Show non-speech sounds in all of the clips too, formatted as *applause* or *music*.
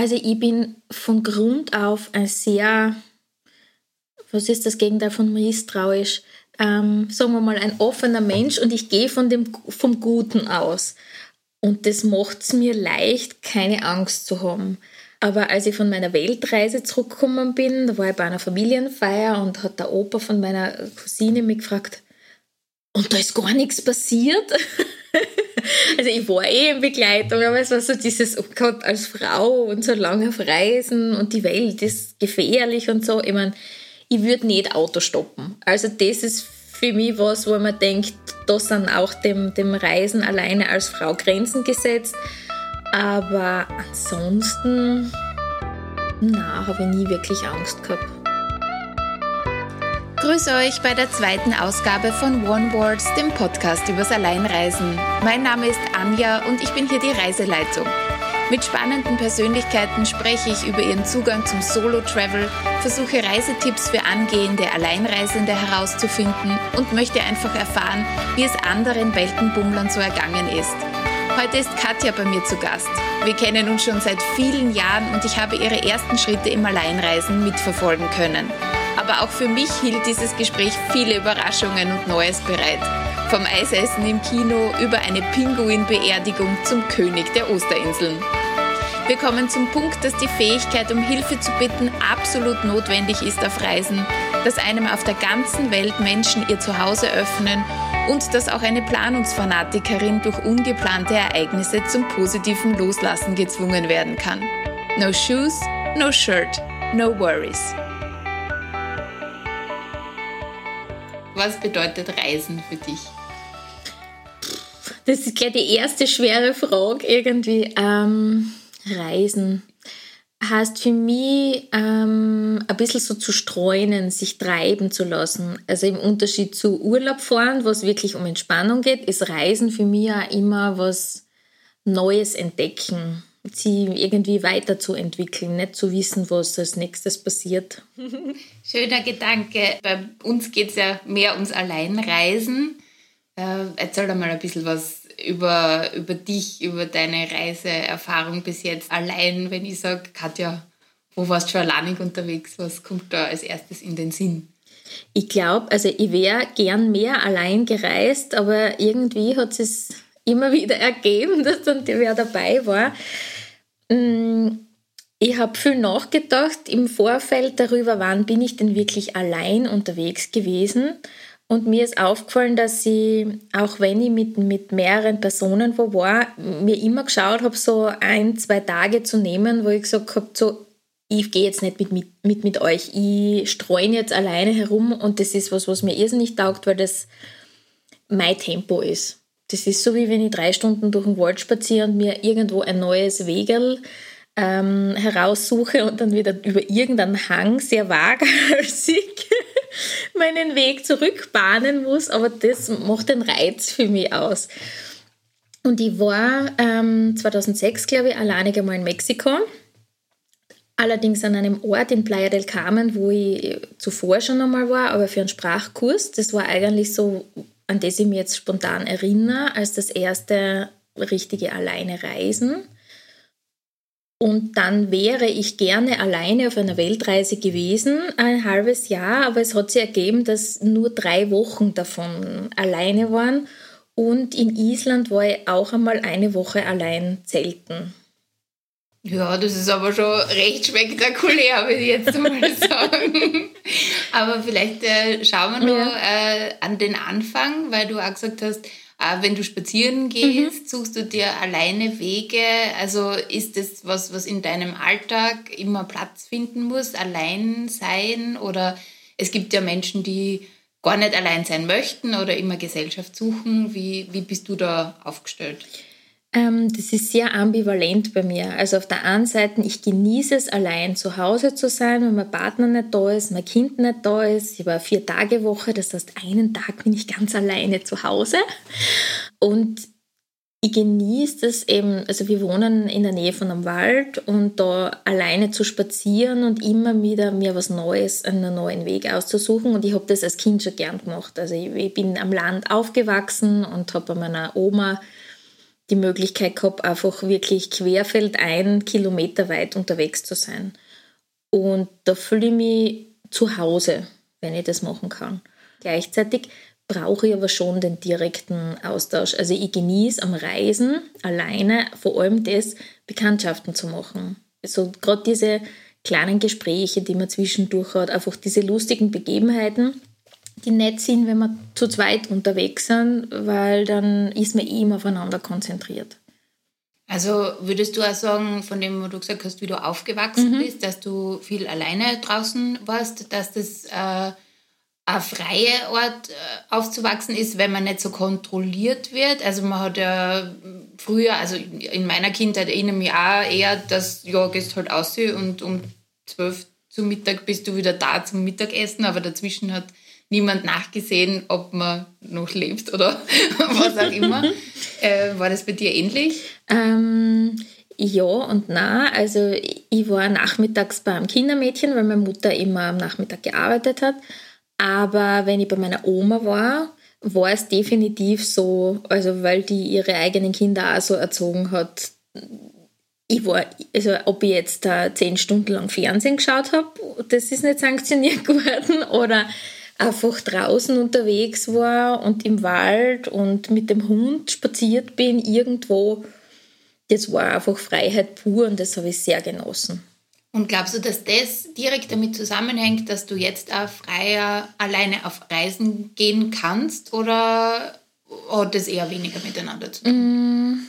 Also ich bin von Grund auf ein sehr, was ist das Gegenteil von misstrauisch? Ähm, sagen wir mal, ein offener Mensch und ich gehe von dem, vom Guten aus. Und das macht es mir leicht, keine Angst zu haben. Aber als ich von meiner Weltreise zurückgekommen bin, da war ich bei einer Familienfeier und hat der Opa von meiner Cousine mich gefragt, und da ist gar nichts passiert. *laughs* *laughs* also ich war eh in Begleitung, aber es war so dieses, oh Gott, als Frau und so lange auf Reisen und die Welt ist gefährlich und so. Ich meine, ich würde nicht Auto stoppen. Also das ist für mich was, wo man denkt, da sind auch dem, dem Reisen alleine als Frau Grenzen gesetzt. Aber ansonsten, na, habe ich nie wirklich Angst gehabt. Grüße euch bei der zweiten Ausgabe von One Words, dem Podcast übers Alleinreisen. Mein Name ist Anja und ich bin hier die Reiseleitung. Mit spannenden Persönlichkeiten spreche ich über ihren Zugang zum Solo-Travel, versuche Reisetipps für angehende Alleinreisende herauszufinden und möchte einfach erfahren, wie es anderen Weltenbummlern so ergangen ist. Heute ist Katja bei mir zu Gast. Wir kennen uns schon seit vielen Jahren und ich habe ihre ersten Schritte im Alleinreisen mitverfolgen können. Aber auch für mich hielt dieses Gespräch viele Überraschungen und Neues bereit. Vom Eisessen im Kino über eine Pinguinbeerdigung zum König der Osterinseln. Wir kommen zum Punkt, dass die Fähigkeit, um Hilfe zu bitten, absolut notwendig ist auf Reisen, dass einem auf der ganzen Welt Menschen ihr Zuhause öffnen und dass auch eine Planungsfanatikerin durch ungeplante Ereignisse zum positiven Loslassen gezwungen werden kann. No shoes, no shirt, no worries. Was bedeutet Reisen für dich? Das ist gleich die erste schwere Frage irgendwie. Ähm, Reisen heißt für mich ähm, ein bisschen so zu streunen, sich treiben zu lassen. Also im Unterschied zu Urlaub fahren, was wirklich um Entspannung geht, ist Reisen für mich auch immer was Neues entdecken, sie irgendwie weiterzuentwickeln, nicht zu wissen, was als nächstes passiert. Schöner Gedanke. Bei uns geht es ja mehr ums Alleinreisen. Äh, erzähl da mal ein bisschen was über, über dich, über deine Reiseerfahrung bis jetzt allein, wenn ich sage, Katja, wo warst du schon alleinig unterwegs? Was kommt da als erstes in den Sinn? Ich glaube, also ich wäre gern mehr allein gereist, aber irgendwie hat es immer wieder ergeben, dass dann wer dabei war. Mm, ich habe viel nachgedacht im Vorfeld darüber, wann bin ich denn wirklich allein unterwegs gewesen. Und mir ist aufgefallen, dass ich, auch wenn ich mit, mit mehreren Personen wo war, mir immer geschaut habe, so ein, zwei Tage zu nehmen, wo ich gesagt habe, so, ich gehe jetzt nicht mit, mit, mit, mit euch, ich streue jetzt alleine herum und das ist was, was mir irrsinnig taugt, weil das mein Tempo ist. Das ist so, wie wenn ich drei Stunden durch den Wald spaziere und mir irgendwo ein neues Wegel ähm, heraussuche und dann wieder über irgendeinen Hang sehr waghalsig *laughs* meinen Weg zurückbahnen muss, aber das macht den Reiz für mich aus. Und ich war ähm, 2006, glaube ich, alleinig einmal in Mexiko. Allerdings an einem Ort in Playa del Carmen, wo ich zuvor schon einmal war, aber für einen Sprachkurs. Das war eigentlich so, an das ich mich jetzt spontan erinnere, als das erste richtige alleine Reisen. Und dann wäre ich gerne alleine auf einer Weltreise gewesen, ein halbes Jahr, aber es hat sich ergeben, dass nur drei Wochen davon alleine waren. Und in Island war ich auch einmal eine Woche allein zelten. Ja, das ist aber schon recht spektakulär, würde ich jetzt mal *laughs* sagen. aber vielleicht äh, schauen wir nur äh, an den Anfang, weil du auch gesagt hast, äh, wenn du spazieren gehst, mhm. suchst du dir alleine Wege. Also ist das was, was in deinem Alltag immer Platz finden muss, allein sein? Oder es gibt ja Menschen, die gar nicht allein sein möchten oder immer Gesellschaft suchen. Wie, wie bist du da aufgestellt? Ähm, das ist sehr ambivalent bei mir. Also auf der einen Seite, ich genieße es, allein zu Hause zu sein, wenn mein Partner nicht da ist, mein Kind nicht da ist. Ich war vier Tage Woche, das heißt, einen Tag bin ich ganz alleine zu Hause. Und ich genieße das eben, also wir wohnen in der Nähe von einem Wald und da alleine zu spazieren und immer wieder mir was Neues, einen neuen Weg auszusuchen. Und ich habe das als Kind schon gern gemacht. Also ich, ich bin am Land aufgewachsen und habe bei meiner Oma die Möglichkeit gehabt, einfach wirklich querfeldein kilometerweit unterwegs zu sein. Und da fühle ich mich zu Hause, wenn ich das machen kann. Gleichzeitig brauche ich aber schon den direkten Austausch. Also ich genieße am Reisen alleine vor allem das, Bekanntschaften zu machen. So gerade diese kleinen Gespräche, die man zwischendurch hat, einfach diese lustigen Begebenheiten, die nett sind, wenn wir zu zweit unterwegs sind, weil dann ist man eh immer aufeinander konzentriert. Also würdest du auch sagen, von dem, wo du gesagt hast, wie du aufgewachsen mhm. bist, dass du viel alleine draußen warst, dass das äh, ein freier Ort äh, aufzuwachsen ist, wenn man nicht so kontrolliert wird? Also man hat ja früher, also in meiner Kindheit erinnere mich auch eher, dass ja, gehst halt aus und um zwölf zum Mittag bist du wieder da zum Mittagessen, aber dazwischen hat niemand nachgesehen, ob man noch lebt oder *laughs* was auch immer. *laughs* äh, war das bei dir ähnlich? Ähm, ja und nein. Also ich war nachmittags beim Kindermädchen, weil meine Mutter immer am Nachmittag gearbeitet hat. Aber wenn ich bei meiner Oma war, war es definitiv so, also weil die ihre eigenen Kinder auch so erzogen hat. Ich war, also ob ich jetzt da zehn Stunden lang Fernsehen geschaut habe, das ist nicht sanktioniert *laughs* geworden. Oder einfach draußen unterwegs war und im Wald und mit dem Hund spaziert bin, irgendwo, das war einfach Freiheit pur und das habe ich sehr genossen. Und glaubst du, dass das direkt damit zusammenhängt, dass du jetzt auch freier alleine auf Reisen gehen kannst oder hat das eher weniger miteinander zu tun? Mm,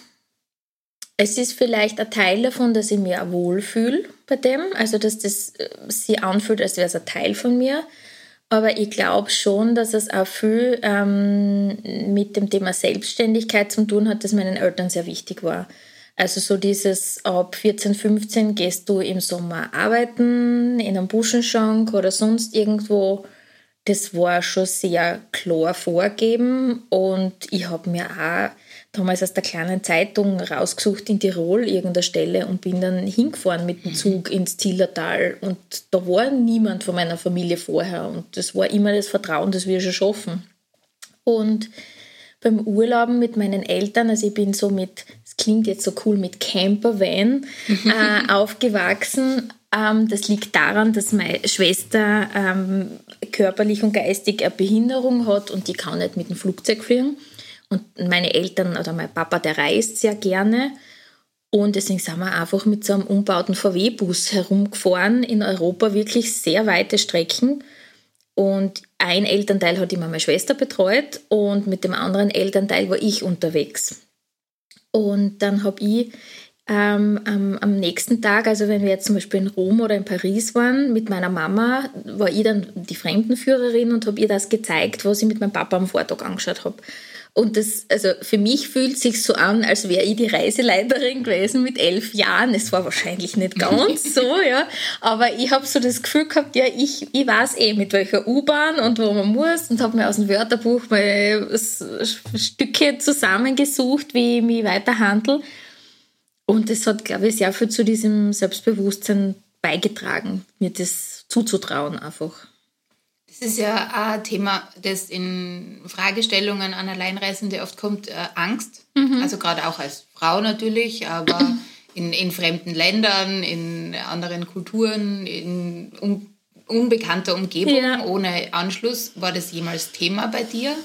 es ist vielleicht ein Teil davon, dass ich mich auch wohlfühle bei dem, also dass das äh, sich anfühlt, als wäre es ein Teil von mir. Aber ich glaube schon, dass es auch viel ähm, mit dem Thema Selbstständigkeit zu tun hat, das meinen Eltern sehr wichtig war. Also so dieses ab 14, 15 gehst du im Sommer arbeiten, in einem Buschenschank oder sonst irgendwo. Das war schon sehr klar vorgegeben und ich habe mir auch damals aus der kleinen Zeitung rausgesucht in Tirol irgendeine Stelle und bin dann hingefahren mit dem Zug ins Zillertal. Und da war niemand von meiner Familie vorher. Und das war immer das Vertrauen, dass wir schon schaffen. Und beim Urlauben mit meinen Eltern, also ich bin so mit, es klingt jetzt so cool, mit Campervan *laughs* äh, aufgewachsen. Ähm, das liegt daran, dass meine Schwester ähm, körperlich und geistig eine Behinderung hat und die kann nicht mit dem Flugzeug fliegen. Und meine Eltern oder mein Papa, der reist sehr gerne. Und deswegen sind wir einfach mit so einem umbauten VW-Bus herumgefahren in Europa, wirklich sehr weite Strecken. Und ein Elternteil hat immer meine Schwester betreut und mit dem anderen Elternteil war ich unterwegs. Und dann habe ich ähm, am, am, nächsten Tag, also wenn wir jetzt zum Beispiel in Rom oder in Paris waren, mit meiner Mama, war ich dann die Fremdenführerin und habe ihr das gezeigt, was ich mit meinem Papa am Vortag angeschaut habe. Und das, also für mich fühlt sich so an, als wäre ich die Reiseleiterin gewesen mit elf Jahren. Es war wahrscheinlich nicht ganz *laughs* so, ja. Aber ich habe so das Gefühl gehabt, ja, ich, ich weiß eh, mit welcher U-Bahn und wo man muss und habe mir aus dem Wörterbuch mal Stücke zusammengesucht, wie ich mich weiter handle. Und das hat, glaube ich, sehr viel zu diesem Selbstbewusstsein beigetragen, mir das zuzutrauen einfach. Das ist ja ein Thema, das in Fragestellungen an Alleinreisende oft kommt, äh, Angst. Mhm. Also gerade auch als Frau natürlich, aber *clears throat* in, in fremden Ländern, in anderen Kulturen, in un, unbekannter Umgebung, ja. ohne Anschluss. War das jemals Thema bei dir?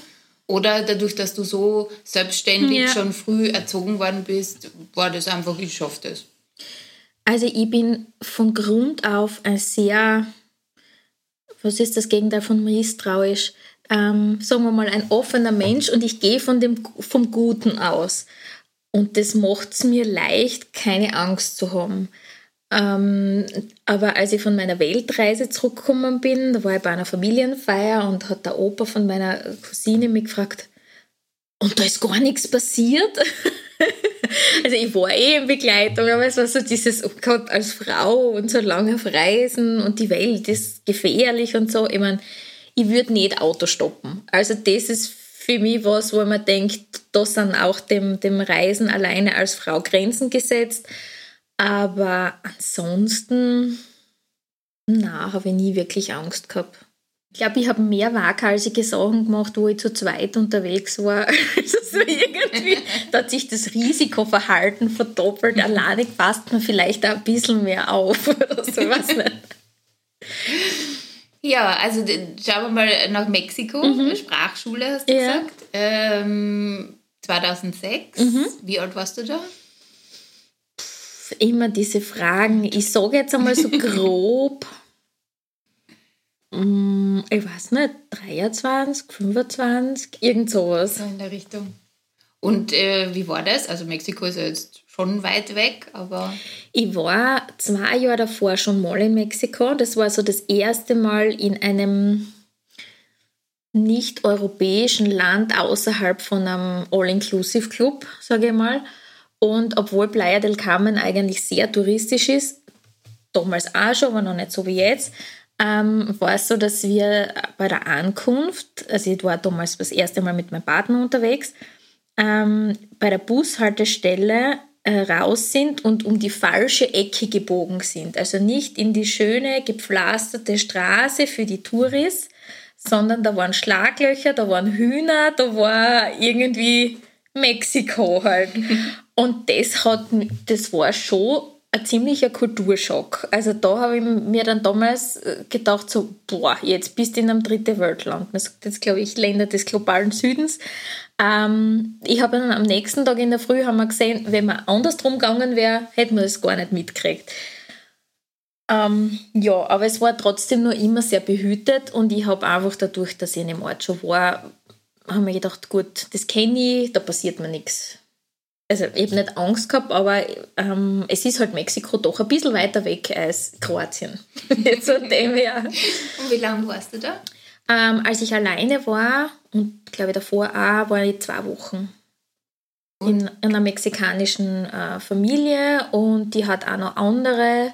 Oder dadurch, dass du so selbstständig ja. schon früh erzogen worden bist, war das einfach, ich schaffe das? Also ich bin von Grund auf ein sehr was ist das Gegenteil von misstrauisch? Ähm, sagen wir mal, ein offener Mensch und ich gehe von dem, vom Guten aus. Und das macht es mir leicht, keine Angst zu haben. Ähm, aber als ich von meiner Weltreise zurückgekommen bin, da war ich bei einer Familienfeier und hat der Opa von meiner Cousine mich gefragt, und da ist gar nichts passiert. *laughs* *laughs* also ich war eh in Begleitung, aber es war so dieses, oh Gott, als Frau und so lange auf Reisen und die Welt ist gefährlich und so. Ich meine, ich würde nicht Auto stoppen. Also das ist für mich was, wo man denkt, da sind auch dem, dem Reisen alleine als Frau Grenzen gesetzt. Aber ansonsten, na, habe ich nie wirklich Angst gehabt. Ich glaube, ich habe mehr waghalsige Sachen gemacht, wo ich zu zweit unterwegs war. *laughs* Also so irgendwie, da hat sich das Risikoverhalten verdoppelt. Alleine passt man vielleicht auch ein bisschen mehr auf *laughs* oder so, weiß nicht. Ja, also schauen wir mal nach Mexiko. Mhm. Sprachschule hast du ja. gesagt. Ähm, 2006. Mhm. Wie alt warst du da? Immer diese Fragen. Ich sage jetzt einmal so *laughs* grob Mm, ich weiß nicht, 23, 25, irgend sowas. So in der Richtung. Und äh, wie war das? Also Mexiko ist ja jetzt schon weit weg, aber... Ich war zwei Jahre davor schon mal in Mexiko. Das war so das erste Mal in einem nicht-europäischen Land außerhalb von einem All-Inclusive-Club, sage ich mal. Und obwohl Playa del Carmen eigentlich sehr touristisch ist, damals auch schon, aber noch nicht so wie jetzt, ähm, war es so, dass wir bei der Ankunft, also ich war damals das erste Mal mit meinem Partner unterwegs, ähm, bei der Bushaltestelle äh, raus sind und um die falsche Ecke gebogen sind. Also nicht in die schöne, gepflasterte Straße für die Touris, sondern da waren Schlaglöcher, da waren Hühner, da war irgendwie Mexiko halt. *laughs* Und das hat, das war schon ein ziemlicher Kulturschock. Also da habe ich mir dann damals äh, gedacht, so, boah, jetzt bist du in einem dritten Weltland. Man sagt jetzt, glaube ich, Länder des globalen Südens. Ähm, ich habe dann am nächsten Tag in der Früh haben wir gesehen, wenn man andersrum gegangen wäre, hätten wir das gar nicht mitgekriegt. Ähm, ja, aber es war trotzdem nur immer sehr behütet und ich habe einfach dadurch, dass ich in dem Ort schon war, habe mir gedacht, gut, das kenne ich, da passiert mir nichts also eben nicht Angst gehabt, aber ähm, es ist halt Mexiko doch ein bisschen weiter weg als Kroatien. *laughs* Jetzt von dem her. Und wie lange warst du da? Ähm, als ich alleine war, und glaube ich davor auch, war ich zwei Wochen. In, in, einer mexikanischen äh, Familie und die hat auch noch andere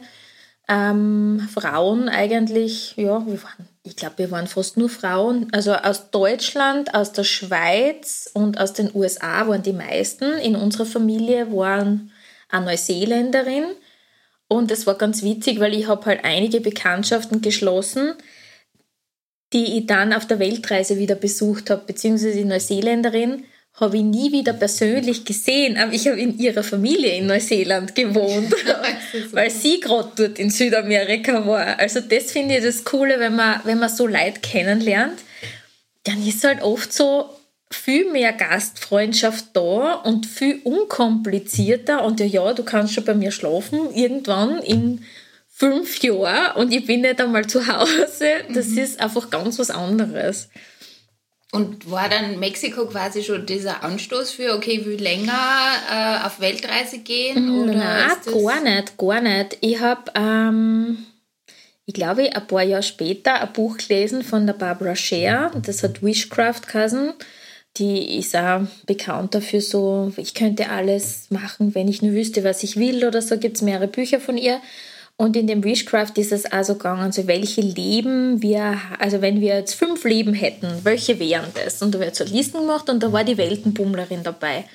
ähm, Frauen eigentlich, ja, wir waren ich glaube, wir waren fast nur Frauen. Also aus Deutschland, aus der Schweiz und aus den USA waren die meisten. In unserer Familie waren eine Neuseeländerin. Und es war ganz witzig, weil ich habe halt einige Bekanntschaften geschlossen, die ich dann auf der Weltreise wieder besucht habe, beziehungsweise die Neuseeländerin habe ich nie wieder persönlich gesehen, aber ich habe in ihrer Familie in Neuseeland gewohnt, *laughs* *laughs* weil sie gerade dort in Südamerika war. Also das finde ich das Coole, wenn man, wenn man so Leute kennenlernt, dann ist halt oft so viel mehr Gastfreundschaft da und viel unkomplizierter und ja, ja, du kannst schon bei mir schlafen irgendwann in fünf Jahren und ich bin nicht einmal zu Hause. Das mhm. ist einfach ganz was anderes. Und war dann Mexiko quasi schon dieser Anstoß für, okay, ich will länger äh, auf Weltreise gehen? Oder Nein, gar nicht, gar nicht. Ich habe, ähm, ich glaube, ein paar Jahre später ein Buch gelesen von der Barbara Scher, das hat Wishcraft geheißen. Die ist auch bekannt dafür, so, ich könnte alles machen, wenn ich nur wüsste, was ich will oder so, gibt es mehrere Bücher von ihr. Und in dem Wishcraft ist es also gegangen, also welche Leben wir, also wenn wir jetzt fünf Leben hätten, welche wären das? Und da wird so Listen gemacht und da war die Weltenbummlerin dabei.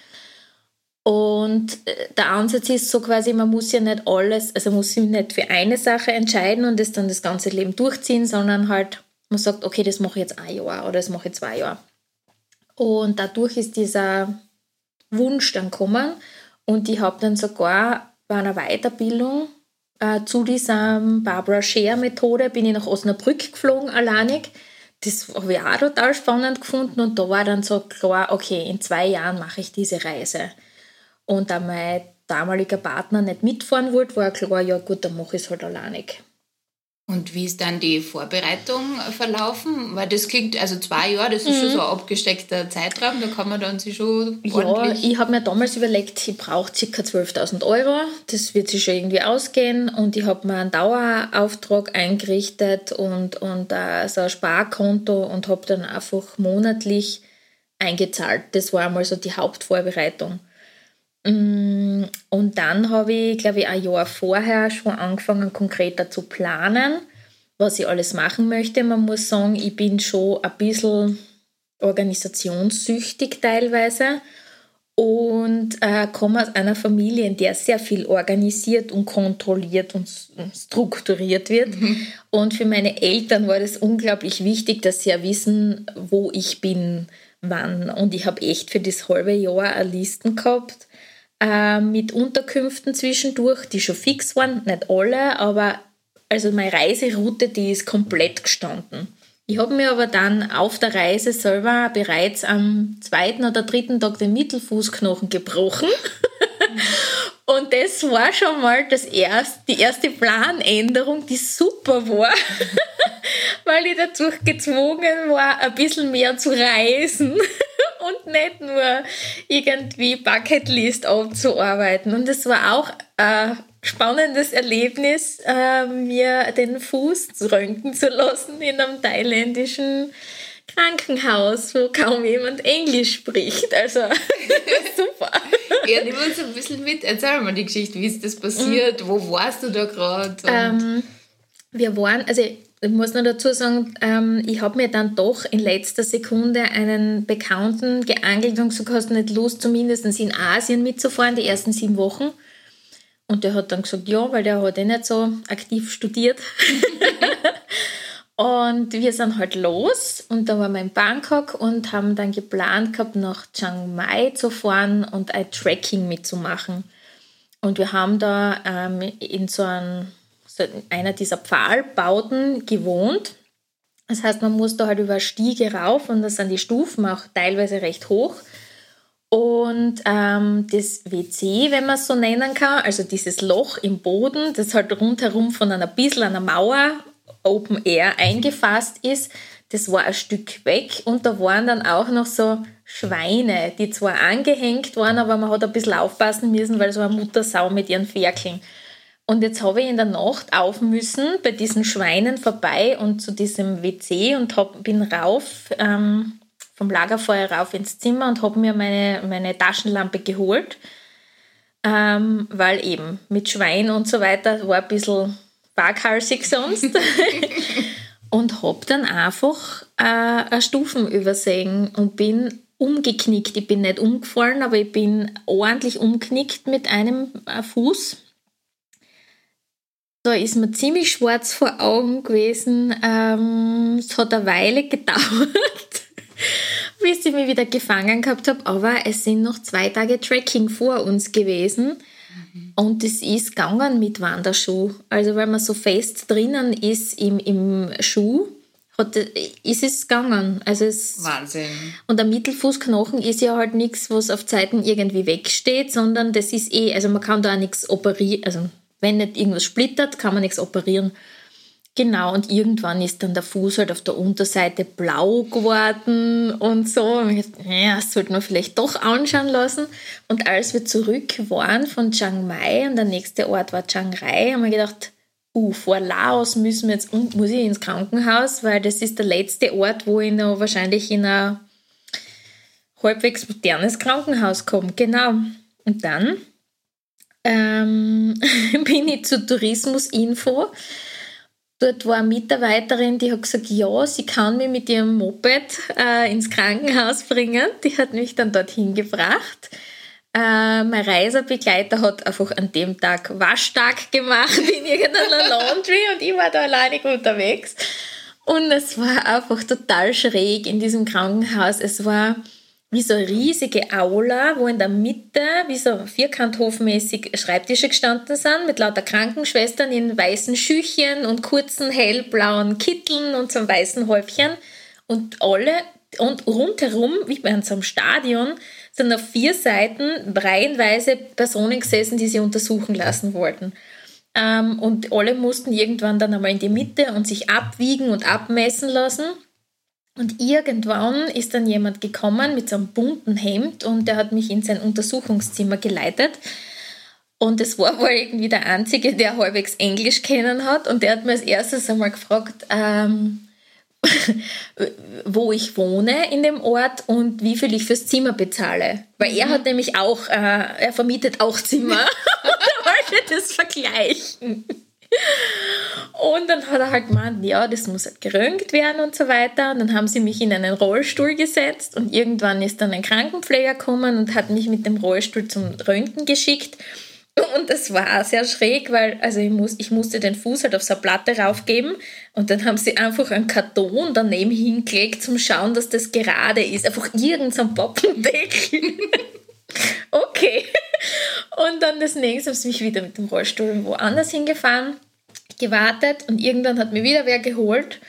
Und äh, der Ansatz ist so quasi, man muss ja nicht alles, also muss sich nicht für eine Sache entscheiden und das dann das ganze Leben durchziehen, sondern halt, man sagt, okay, das mache ich jetzt ein Jahr oder das mache ich zwei Jahre. Und dadurch ist dieser Wunsch dann gekommen und ich habe dann sogar bei einer Weiterbildung äh, zu dieser Barbara Share-Methode bin ich nach Osnabrück geflogen, alleinig. Das habe ich auch total spannend gefunden und da war dann so klar, okay, in zwei Jahren mache ich diese Reise. Und da mein damaliger Partner nicht mitfahren wollte, war klar, ja gut, dann mache ich es halt alleinig. Und wie ist dann die Vorbereitung verlaufen? Weil das klingt, also zwei Jahre, das ist mhm. schon so ein abgesteckter Zeitraum, da kann man dann sich schon Ja, ich habe mir damals überlegt, ich brauche ca. 12.000 Euro, das wird sich schon irgendwie ausgehen und ich habe mir einen Dauerauftrag eingerichtet und, und uh, so ein Sparkonto und habe dann einfach monatlich eingezahlt. Das war einmal so die Hauptvorbereitung. Mm, und dann habe ich, glaube ich, ein Jahr vorher schon angefangen, konkreter zu planen, was ich alles machen möchte. Man muss sagen, ich bin schon ein bisschen organisationssüchtig teilweise. und äh, komme aus einer Familie, in der sehr viel organisiert und kontrolliert und strukturiert wird. Mhm. Und für meine Eltern war das unglaublich wichtig, dass sie ja wissen, wo ich bin, wann. Und ich habe echt für das halbe Jahr eine Listen gehabt äh, mit Unterkünften zwischendurch, die schon fix waren, nicht alle, aber also meine Reiseroute, die ist komplett gestanden. Ich habe mir aber dann auf der Reise selber bereits am zweiten oder dritten Tag den Mittelfußknochen gebrochen. *laughs* Und das war schon mal das erste, die erste Planänderung, die super war, *laughs* weil ich dadurch gezwungen war, ein bisschen mehr zu reisen *laughs* und nicht nur irgendwie Bucketlist abzuarbeiten. Und es war auch äh, spannendes Erlebnis, äh, mir den Fuß röntgen zu lassen in einem thailändischen Krankenhaus, wo kaum jemand Englisch spricht. Also *laughs* super. Ja, nimm uns ein bisschen mit. Erzähl mal die Geschichte, wie ist das passiert? Mhm. Wo warst du da gerade? Ähm, wir waren, also ich muss noch dazu sagen, ähm, ich habe mir dann doch in letzter Sekunde einen Bekannten geangelt und gesagt, hast du nicht Lust, zumindest in Asien mitzufahren, die ersten sieben Wochen? Und der hat dann gesagt, ja, weil der hat eh nicht so aktiv studiert. *laughs* und wir sind halt los und da waren wir in Bangkok und haben dann geplant gehabt, nach Chiang Mai zu fahren und ein Trekking mitzumachen. Und wir haben da ähm, in so, einem, so einer dieser Pfahlbauten gewohnt. Das heißt, man muss da halt über Stiege rauf und da sind die Stufen auch teilweise recht hoch. Und ähm, das WC, wenn man es so nennen kann, also dieses Loch im Boden, das halt rundherum von einer bisschen einer Mauer Open Air eingefasst ist, das war ein Stück weg und da waren dann auch noch so Schweine, die zwar angehängt waren, aber man hat ein bisschen aufpassen müssen, weil so eine Muttersau mit ihren Ferkeln. Und jetzt habe ich in der Nacht auf müssen, bei diesen Schweinen vorbei und zu diesem WC und hab, bin rauf ähm, vom Lagerfeuer rauf ins Zimmer und habe mir meine, meine Taschenlampe geholt, ähm, weil eben mit Schwein und so weiter war ein bisschen waghalsig sonst. *laughs* und habe dann einfach äh, eine Stufen übersehen und bin umgeknickt. Ich bin nicht umgefallen, aber ich bin ordentlich umknickt mit einem äh, Fuß. Da ist mir ziemlich schwarz vor Augen gewesen. Ähm, es hat eine Weile *laughs* gedauert bis ich mich wieder gefangen gehabt habe. Aber es sind noch zwei Tage Trekking vor uns gewesen. Und es ist gegangen mit Wanderschuh. Also weil man so fest drinnen ist im, im Schuh, hat, ist es gegangen. Also es, Wahnsinn. Und der Mittelfußknochen ist ja halt nichts, was auf Zeiten irgendwie wegsteht, sondern das ist eh, also man kann da auch nichts operieren, also wenn nicht irgendwas splittert, kann man nichts operieren. Genau, und irgendwann ist dann der Fuß halt auf der Unterseite blau geworden und so. Und ich dachte, ja, das sollte man vielleicht doch anschauen lassen. Und als wir zurück waren von Chiang Mai und der nächste Ort war Chiang Rai, haben wir gedacht, uh, vor Laos müssen wir jetzt, muss ich ins Krankenhaus, weil das ist der letzte Ort, wo ich noch wahrscheinlich in ein halbwegs modernes Krankenhaus komme. Genau. Und dann ähm, *laughs* bin ich zur Tourismusinfo Dort war eine Mitarbeiterin, die hat gesagt, ja, sie kann mich mit ihrem Moped äh, ins Krankenhaus bringen. Die hat mich dann dorthin gebracht. Äh, mein Reisebegleiter hat einfach an dem Tag Waschtag gemacht in irgendeiner *laughs* Laundry und ich war da alleinig unterwegs. Und es war einfach total schräg in diesem Krankenhaus. Es war wie so eine riesige Aula, wo in der Mitte wie so vierkanthofmäßig Schreibtische gestanden sind, mit lauter Krankenschwestern in weißen Schüchchen und kurzen hellblauen Kitteln und so einem weißen Häufchen. Und alle, und rundherum, wie bei so einem Stadion, sind auf vier Seiten reihenweise Personen gesessen, die sie untersuchen lassen wollten. Ähm, und alle mussten irgendwann dann einmal in die Mitte und sich abwiegen und abmessen lassen. Und irgendwann ist dann jemand gekommen mit so einem bunten Hemd und der hat mich in sein Untersuchungszimmer geleitet. Und es war wohl irgendwie der Einzige, der halbwegs Englisch kennen hat. Und der hat mir als erstes einmal gefragt, ähm, *laughs* wo ich wohne in dem Ort und wie viel ich fürs Zimmer bezahle. Weil er mhm. hat nämlich auch, äh, er vermietet auch Zimmer. *laughs* *laughs* und er wollte das vergleichen. Und dann hat er halt gemeint, ja, das muss halt geröntgt werden und so weiter. Und dann haben sie mich in einen Rollstuhl gesetzt und irgendwann ist dann ein Krankenpfleger gekommen und hat mich mit dem Rollstuhl zum Röntgen geschickt. Und das war sehr schräg, weil also ich, muss, ich musste den Fuß halt auf so eine Platte raufgeben und dann haben sie einfach einen Karton daneben hingelegt zum Schauen, dass das gerade ist. Einfach irgendein so Poppendeckel. *laughs* okay. *laughs* Und dann das nächste haben sie mich wieder mit dem Rollstuhl woanders hingefahren gewartet und irgendwann hat mir wieder wer geholt.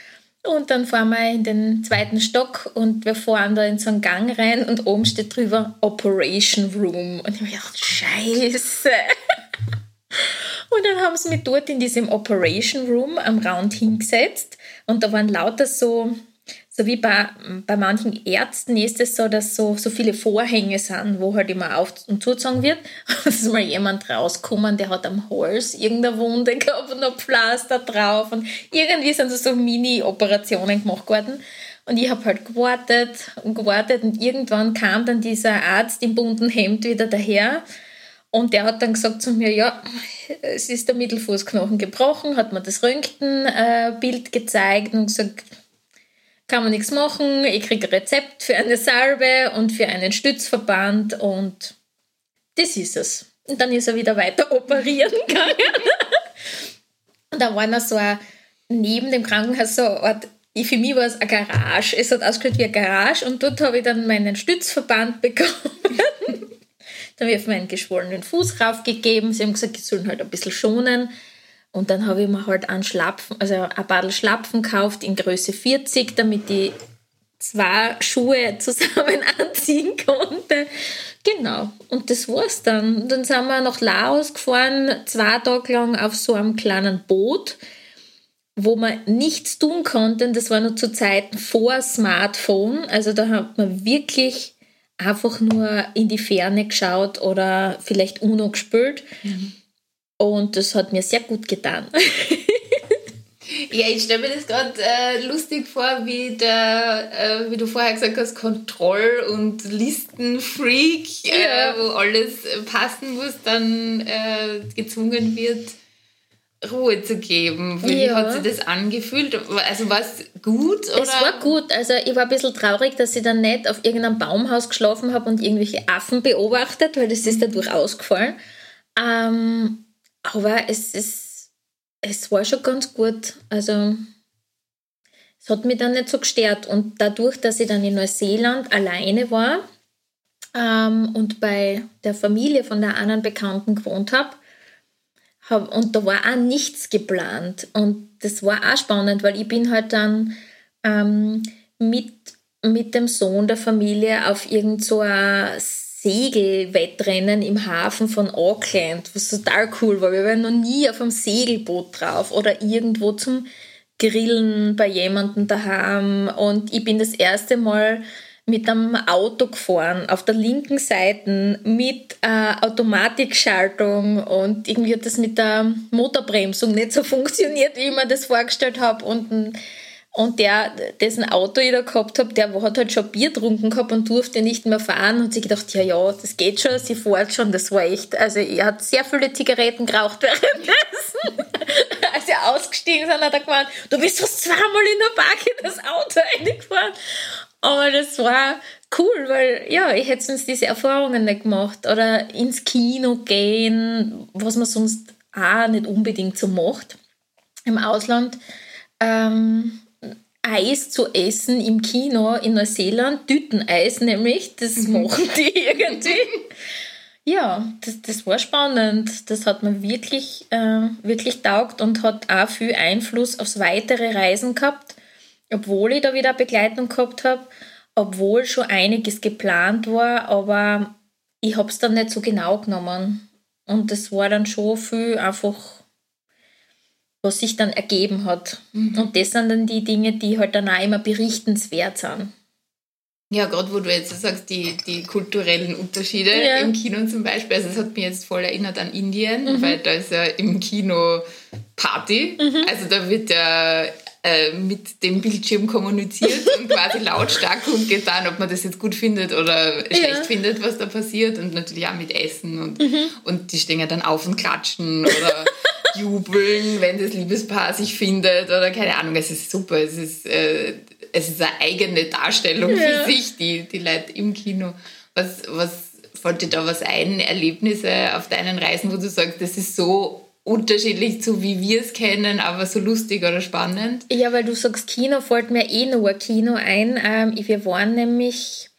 Und dann fahren wir in den zweiten Stock und wir fahren da in so einen Gang rein und oben steht drüber Operation Room. Und ich habe gedacht, scheiße. *laughs* Und dann haben sie mich dort in diesem Operation Room am Rand hingesetzt und da waren lauter so so wie bei, bei manchen Ärzten ist es so, dass so, so viele Vorhänge sind, wo halt immer auf- und zugezogen wird. *laughs* Es ist mal jemand rausgekommen, der hat am Hals irgendeine Wunde gehabt und ein Pflaster drauf und irgendwie sind so, so Mini-Operationen gemacht worden. Und ich habe halt gewartet und gewartet und irgendwann kam dann dieser Arzt im bunten Hemd wieder daher und der hat dann gesagt zu mir, ja, es ist der Mittelfußknochen gebrochen, hat mir das Röntgenbild gezeigt und gesagt, kann man nichts machen. Ich kriege ein Rezept für eine Salbe und für einen Stützverband und das ist es. Und dann ist er wieder weiter *laughs* operieren gegangen. *laughs* und da war noch so ein, neben dem Krankenhaus so eine Art, für mich war es eine Garage. Es hat ausgeschaut wie eine Garage und dort habe ich dann meinen Stützverband *laughs* bekommen. dann habe ich auf meinen geschwollenen Fuß raufgegeben. Sie haben gesagt, ich soll ihn halt ein bisschen schonen. Und dann habe ich mir halt einen Schlapfen, also ein Badel Schlapfen gekauft in Größe 40, damit ich zwei Schuhe *laughs* zusammen anziehen konnte. Genau. Und das war's dann. Dann sind wir nach Laos gefahren, zwei Tage lang auf so einem kleinen Boot, wo man nichts tun konnte. Das war noch zu Zeiten vor Smartphone. Also da hat man wirklich einfach nur in die Ferne geschaut oder vielleicht UNO gespielt. Mhm. Und das hat mir sehr gut getan. *laughs* ja, ich stelle mir das gerade äh, lustig vor, wie, der, äh, wie du vorher gesagt hast, Kontroll- und Listenfreak, äh, ja. äh, wo alles passen muss, dann äh, gezwungen wird, Ruhe zu geben. Wie ja. hat sich das angefühlt? Also war es gut? Oder? Es war gut. Also ich war ein bisschen traurig, dass ich dann nicht auf irgendeinem Baumhaus geschlafen habe und irgendwelche Affen beobachtet, weil das ist dadurch ausgefallen. Ähm, aber es ist, es war schon ganz gut. Also es hat mich dann nicht so gestört. Und dadurch, dass ich dann in Neuseeland alleine war ähm, und bei der Familie von der anderen Bekannten gewohnt habe, hab, und da war auch nichts geplant. Und das war auch spannend, weil ich bin halt dann ähm, mit, mit dem Sohn der Familie auf irgend so Segelwettrennen im Hafen von Auckland, was total cool war. Wir waren noch nie auf einem Segelboot drauf oder irgendwo zum Grillen bei jemandem daheim. Und ich bin das erste Mal mit einem Auto gefahren, auf der linken Seite mit äh, Automatikschaltung und irgendwie hat das mit der Motorbremsung nicht so funktioniert, wie ich mir das vorgestellt habe und ein und der, dessen Auto ich da gehabt habe, der hat halt schon Bier getrunken gehabt und durfte nicht mehr fahren. Und sie gedacht, ja, ja, das geht schon, sie fährt schon, das war echt. Also, er hat sehr viele Zigaretten geraucht währenddessen. *laughs* Als er ausgestiegen ist, hat er gemeint, du bist fast zweimal in der Park in das Auto reingefahren. Aber das war cool, weil, ja, ich hätte sonst diese Erfahrungen nicht gemacht. Oder ins Kino gehen, was man sonst auch nicht unbedingt so macht im Ausland. Ähm, Eis zu essen im Kino in Neuseeland, Tüteneis nämlich, das mhm. machen die *laughs* irgendwie. ja, das, das war spannend. Das hat mir wirklich, äh, wirklich taugt und hat auch viel Einfluss aufs weitere Reisen gehabt, obwohl ich da wieder Begleitung gehabt habe, obwohl schon einiges geplant war, aber ich habe es dann nicht so genau genommen. Und das war dann schon viel einfach was sich dann ergeben hat. Mhm. Und das sind dann die Dinge, die halt dann auch immer berichtenswert sind. Ja, gerade wo du jetzt sagst, die, die kulturellen Unterschiede ja. im Kino zum Beispiel. Also es hat mich jetzt voll erinnert an Indien, mhm. weil da ist ja im Kino Party. Mhm. Also da wird ja äh, mit dem Bildschirm kommuniziert und quasi lautstark kundgetan, ob man das jetzt gut findet oder schlecht ja. findet, was da passiert. Und natürlich auch mit Essen und, mhm. und die stehen ja dann auf und klatschen oder *laughs* jubeln, wenn das Liebespaar sich findet oder keine Ahnung. Es ist super. Es ist, äh, es ist eine eigene Darstellung ja. für sich, die, die Leute im Kino. Was, was fällt dir da was ein? Erlebnisse auf deinen Reisen, wo du sagst, das ist so unterschiedlich zu wie wir es kennen, aber so lustig oder spannend? Ja, weil du sagst Kino, fällt mir eh nur Kino ein. Ähm, wir waren nämlich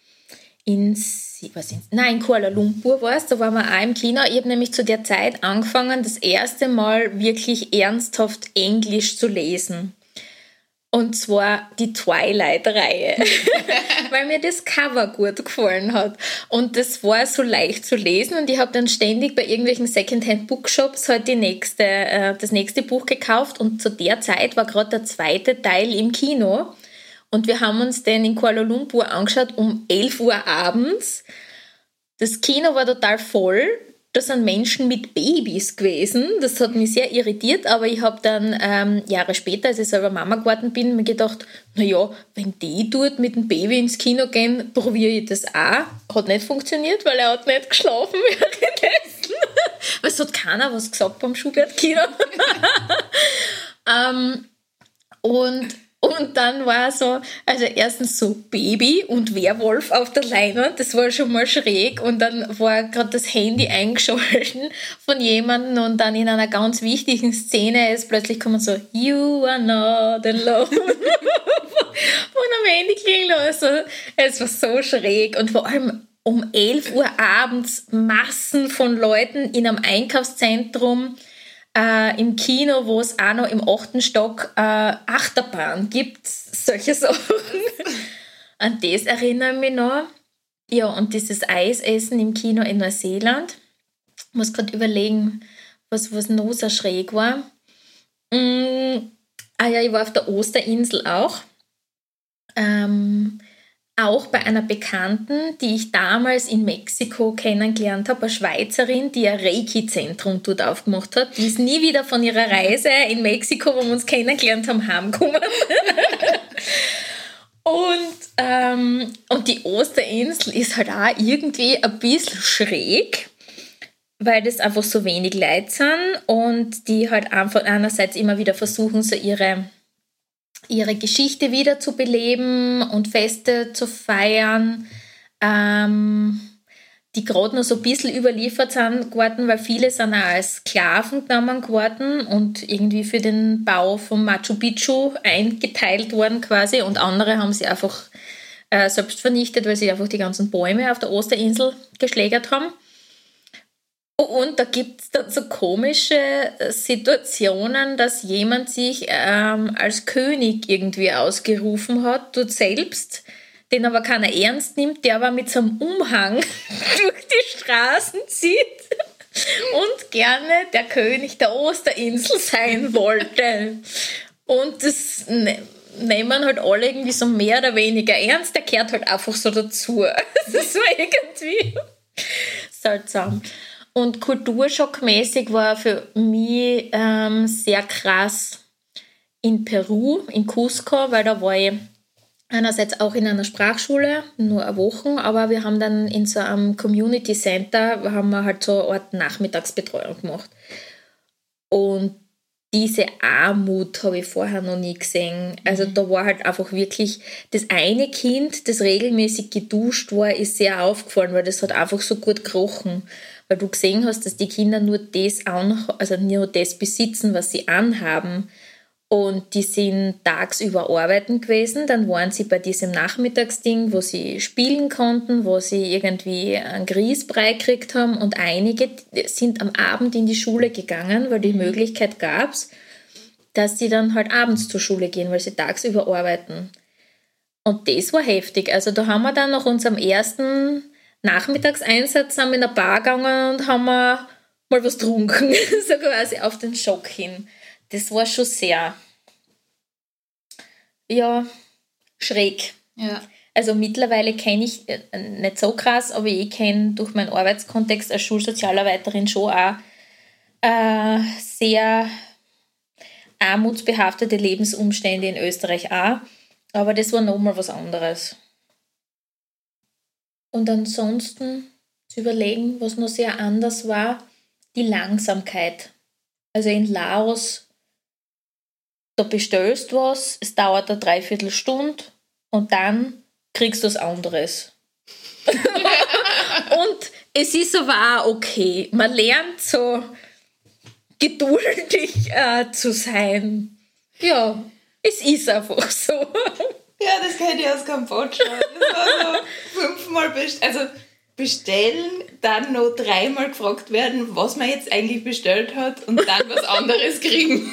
was in, nein, in Kuala Lumpur war es, da waren wir auch im Kino. Ich habe nämlich zu der Zeit angefangen, das erste Mal wirklich ernsthaft Englisch zu lesen. Und zwar die Twilight-Reihe, *laughs* weil mir das Cover gut gefallen hat. Und das war so leicht zu lesen und ich habe dann ständig bei irgendwelchen Secondhand-Bookshops halt die nächste, äh, das nächste Buch gekauft und zu der Zeit war gerade der zweite Teil im Kino und wir haben uns den in Kuala Lumpur angeschaut um 11 Uhr abends. Das Kino war total voll das sind Menschen mit Babys gewesen. Das hat mich sehr irritiert, aber ich habe dann ähm, Jahre später, als ich selber Mama geworden bin, mir gedacht, naja, wenn die dort mit dem Baby ins Kino gehen, probiere ich das auch. Hat nicht funktioniert, weil er hat nicht geschlafen *laughs* währenddessen. es hat keiner was gesagt beim Schubert-Kino. *laughs* ähm, und und dann war so, also erstens so Baby und Werwolf auf der Leinwand, das war schon mal schräg. Und dann war gerade das Handy eingeschalten von jemandem und dann in einer ganz wichtigen Szene ist plötzlich kommen so, You are not alone. *laughs* von am Handy klingeln also, es war so schräg und vor allem um 11 Uhr abends Massen von Leuten in einem Einkaufszentrum äh, im Kino, wo es auch noch im achten Stock äh, Achterbahn gibt, solche *laughs* Sachen. An das erinnere ich mich noch. Ja, und dieses Eisessen im Kino in Neuseeland. Ich muss gerade überlegen, was, was noch so schräg war. Mm, ah ja, ich war auf der Osterinsel auch. Ähm, auch bei einer Bekannten, die ich damals in Mexiko kennengelernt habe, eine Schweizerin, die ein Reiki-Zentrum dort aufgemacht hat. Die ist nie wieder von ihrer Reise in Mexiko, wo wir uns kennengelernt haben, heimgekommen. *laughs* und, ähm, und die Osterinsel ist halt auch irgendwie ein bisschen schräg, weil das einfach so wenig Leute sind und die halt einfach einerseits immer wieder versuchen, so ihre ihre Geschichte wieder zu beleben und Feste zu feiern, ähm, die gerade noch so ein bisschen überliefert sind geworden, weil viele sind auch als Sklaven genommen geworden und irgendwie für den Bau von Machu Picchu eingeteilt worden quasi und andere haben sie einfach äh, selbst vernichtet, weil sie einfach die ganzen Bäume auf der Osterinsel geschlägert haben. Und da gibt es dann so komische äh, Situationen, dass jemand sich ähm, als König irgendwie ausgerufen hat, dort selbst, den aber keiner ernst nimmt, der aber mit so einem Umhang *laughs* durch die Straßen zieht und gerne der König der Osterinsel sein wollte. Und das ne nehmen halt alle irgendwie so mehr oder weniger ernst, der kehrt halt einfach so dazu. *laughs* Das so irgendwie seltsam. Und kulturschockmäßig war für mich ähm, sehr krass in Peru, in Cusco, weil da war ich einerseits auch in einer Sprachschule, nur eine Woche, aber wir haben dann in so einem Community Center, haben wir halt so eine Art Nachmittagsbetreuung gemacht. Und diese Armut habe ich vorher noch nie gesehen. Also mhm. da war halt einfach wirklich das eine Kind, das regelmäßig geduscht war, ist sehr aufgefallen, weil das hat einfach so gut gerochen weil du gesehen hast, dass die Kinder nur das, an, also nur das besitzen, was sie anhaben. Und die sind tagsüber arbeiten gewesen. Dann waren sie bei diesem Nachmittagsding, wo sie spielen konnten, wo sie irgendwie einen Grießbrei gekriegt haben. Und einige sind am Abend in die Schule gegangen, weil die Möglichkeit gab es, dass sie dann halt abends zur Schule gehen, weil sie tagsüber arbeiten. Und das war heftig. Also da haben wir dann nach unserem ersten Nachmittagseinsatz sind wir in eine Bar gegangen und haben mal was getrunken, *laughs* so quasi auf den Schock hin. Das war schon sehr, ja, schräg. Ja. Also mittlerweile kenne ich, äh, nicht so krass, aber ich kenne durch meinen Arbeitskontext als Schulsozialarbeiterin schon auch äh, sehr armutsbehaftete Lebensumstände in Österreich auch. Aber das war nochmal was anderes. Und ansonsten zu überlegen, was noch sehr anders war, die Langsamkeit. Also in Laos, da bestellst was, es dauert eine Dreiviertelstunde und dann kriegst du was anderes. *laughs* und es ist aber auch okay. Man lernt so geduldig äh, zu sein. Ja, es ist einfach so. *laughs* Ja, das kenne ich aus Kambodscha. Das war so *laughs* fünfmal best also bestellen, dann noch dreimal gefragt werden, was man jetzt eigentlich bestellt hat und dann was *laughs* anderes kriegen.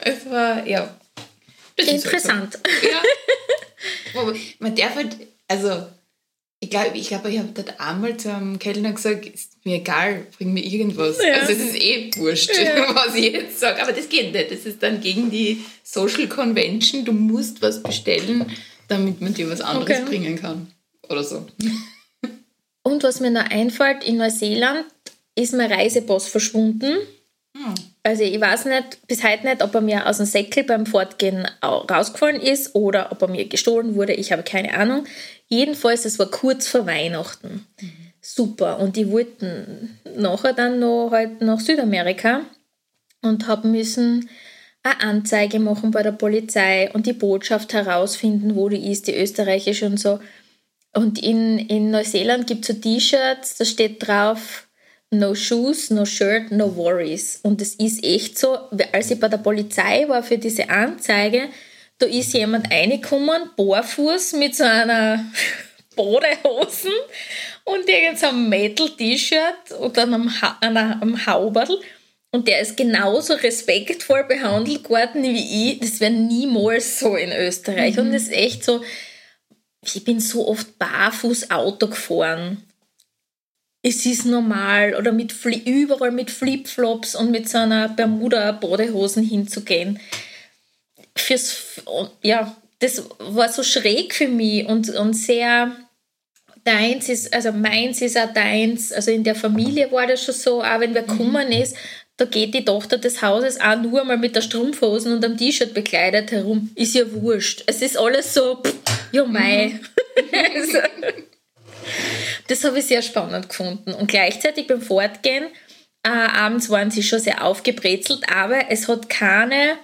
es war, ja. Interessant. Ja. *laughs* Man darf halt, also ich glaube, ich, glaub, ich habe dort einmal zum Kellner gesagt, mir egal, bring mir irgendwas. Ja. Also es ist eh wurscht, ja. *laughs* was ich jetzt sage. Aber das geht nicht. Das ist dann gegen die Social Convention. Du musst was bestellen, damit man dir was anderes okay. bringen kann. Oder so. Und was mir noch einfällt, in Neuseeland ist mein Reisepass verschwunden. Hm. Also ich weiß nicht, bis heute nicht, ob er mir aus dem Säckel beim Fortgehen rausgefallen ist oder ob er mir gestohlen wurde. Ich habe keine Ahnung. Jedenfalls, es war kurz vor Weihnachten. Mhm. Super. Und die wollten nachher dann noch halt nach Südamerika und haben müssen eine Anzeige machen bei der Polizei und die Botschaft herausfinden, wo die ist, die österreichische und so. Und in, in Neuseeland gibt es so T-Shirts, da steht drauf, no shoes, no shirt, no worries. Und es ist echt so, als ich bei der Polizei war für diese Anzeige, da ist jemand reingekommen, barfuß mit so einer Badehosen und irgendeinem Metal-T-Shirt und einem, ha einem Hauberl. Und der ist genauso respektvoll behandelt worden wie ich. Das wäre niemals so in Österreich. Mhm. Und das ist echt so, ich bin so oft barfuß Auto gefahren. Es ist normal oder mit überall mit Flipflops und mit so einer Bermuda-Badehosen hinzugehen fürs, ja, das war so schräg für mich und, und sehr deins ist, also meins ist auch deins. Also in der Familie war das schon so, auch wenn wer mhm. kommen ist, da geht die Tochter des Hauses auch nur mal mit der Strumpfhosen und am T-Shirt bekleidet herum. Ist ja wurscht. Es ist alles so, pff, ja mei. Also, *laughs* das habe ich sehr spannend gefunden. Und gleichzeitig beim Fortgehen, äh, abends waren sie schon sehr aufgebrezelt, aber es hat keine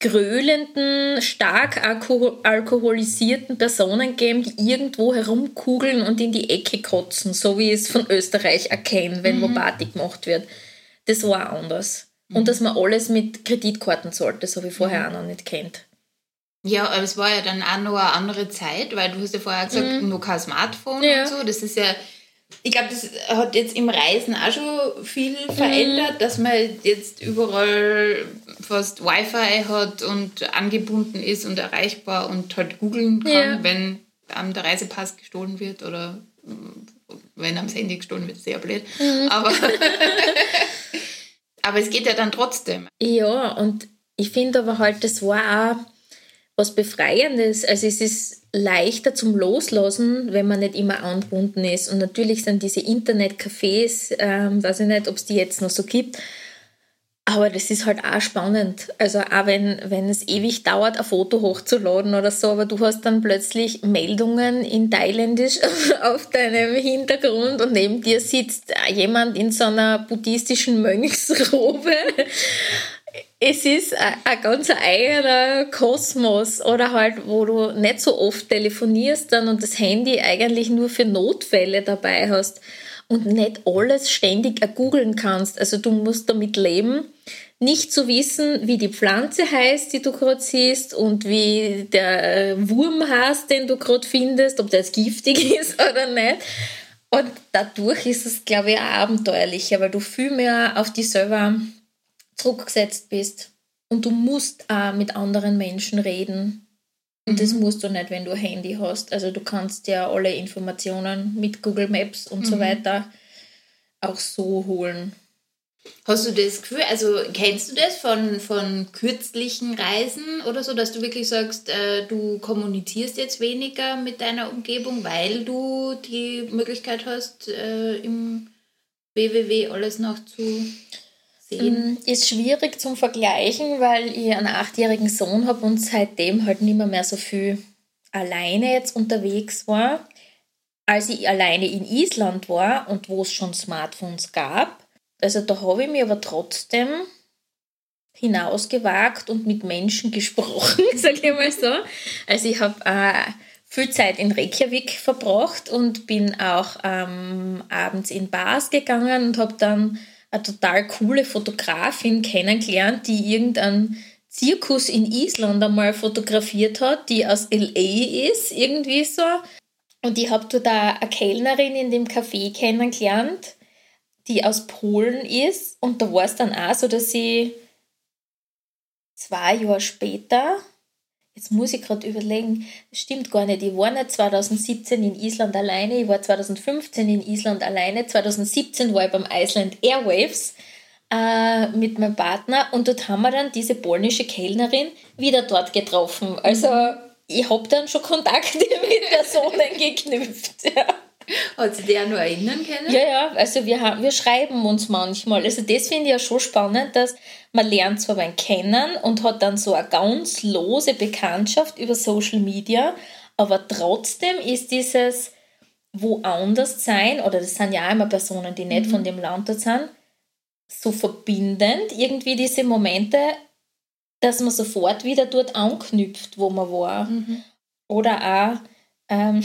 gröhlenden, stark alkoholisierten Personen geben, die irgendwo herumkugeln und in die Ecke kotzen, so wie es von Österreich erkennen, wenn mhm. wo Party gemacht wird. Das war anders. Mhm. Und dass man alles mit Kreditkarten das habe ich vorher mhm. auch noch nicht kennt. Ja, aber es war ja dann auch noch eine andere Zeit, weil du hast ja vorher gesagt, mhm. nur kein Smartphone ja. und so. Das ist ja ich glaube, das hat jetzt im Reisen auch schon viel verändert, mhm. dass man jetzt überall fast Wi-Fi hat und angebunden ist und erreichbar und halt googeln kann, ja. wenn einem der Reisepass gestohlen wird oder wenn am Handy gestohlen wird, sehr blöd. Mhm. Aber, *laughs* *laughs* aber es geht ja dann trotzdem. Ja, und ich finde aber halt, das war auch was Befreiendes. Also es ist leichter zum Loslassen, wenn man nicht immer angebunden ist. Und natürlich sind diese Internetcafés, ähm, weiß ich nicht, ob es die jetzt noch so gibt, aber das ist halt auch spannend. Also auch wenn, wenn es ewig dauert, ein Foto hochzuladen oder so, aber du hast dann plötzlich Meldungen in Thailändisch *laughs* auf deinem Hintergrund und neben dir sitzt jemand in so einer buddhistischen Mönchsrobe es ist ein ganz eigener Kosmos oder halt, wo du nicht so oft telefonierst dann und das Handy eigentlich nur für Notfälle dabei hast und nicht alles ständig googeln kannst. Also du musst damit leben, nicht zu wissen, wie die Pflanze heißt, die du gerade siehst und wie der Wurm heißt, den du gerade findest, ob der jetzt giftig *laughs* ist oder nicht. Und dadurch ist es, glaube ich, auch abenteuerlicher, weil du viel mehr auf dich selber zurückgesetzt bist. Und du musst auch mit anderen Menschen reden. Und mhm. das musst du nicht, wenn du ein Handy hast. Also du kannst ja alle Informationen mit Google Maps und mhm. so weiter auch so holen. Hast du das Gefühl, also kennst du das von, von kürzlichen Reisen oder so, dass du wirklich sagst, äh, du kommunizierst jetzt weniger mit deiner Umgebung, weil du die Möglichkeit hast, äh, im WWW alles noch zu sehen? Mm, ist schwierig zum Vergleichen, weil ich einen achtjährigen Sohn habe und seitdem halt nicht mehr, mehr so viel alleine jetzt unterwegs war. Als ich alleine in Island war und wo es schon Smartphones gab, Also da habe ich mich aber trotzdem hinausgewagt und mit Menschen *laughs* gesprochen, *laughs* sage ich mal so. Also ich habe äh, viel Zeit in Reykjavik verbracht und bin auch ähm, abends in Bars gegangen und habe dann eine total coole Fotografin kennengelernt, die irgendeinen Zirkus in Island einmal fotografiert hat, die aus LA ist, irgendwie so. Und ich habe dort eine Kellnerin in dem Café kennengelernt, die aus Polen ist. Und da war es dann auch so, dass sie zwei Jahre später, jetzt muss ich gerade überlegen, das stimmt gar nicht, ich war nicht 2017 in Island alleine, ich war 2015 in Island alleine, 2017 war ich beim Iceland Airwaves äh, mit meinem Partner und dort haben wir dann diese polnische Kellnerin wieder dort getroffen. Also ich habe dann schon Kontakte *laughs* mit Personen geknüpft. Ja. Hat sie der nur erinnern können? Ja, ja, also wir, haben, wir schreiben uns manchmal. Also das finde ich ja schon spannend, dass man lernt zwar beim Kennen und hat dann so eine ganz lose Bekanntschaft über Social Media, aber trotzdem ist dieses woanders sein, oder das sind ja auch immer Personen, die nicht mhm. von dem Land dort sind, so verbindend, irgendwie diese Momente, dass man sofort wieder dort anknüpft, wo man war. Mhm. Oder auch, ähm,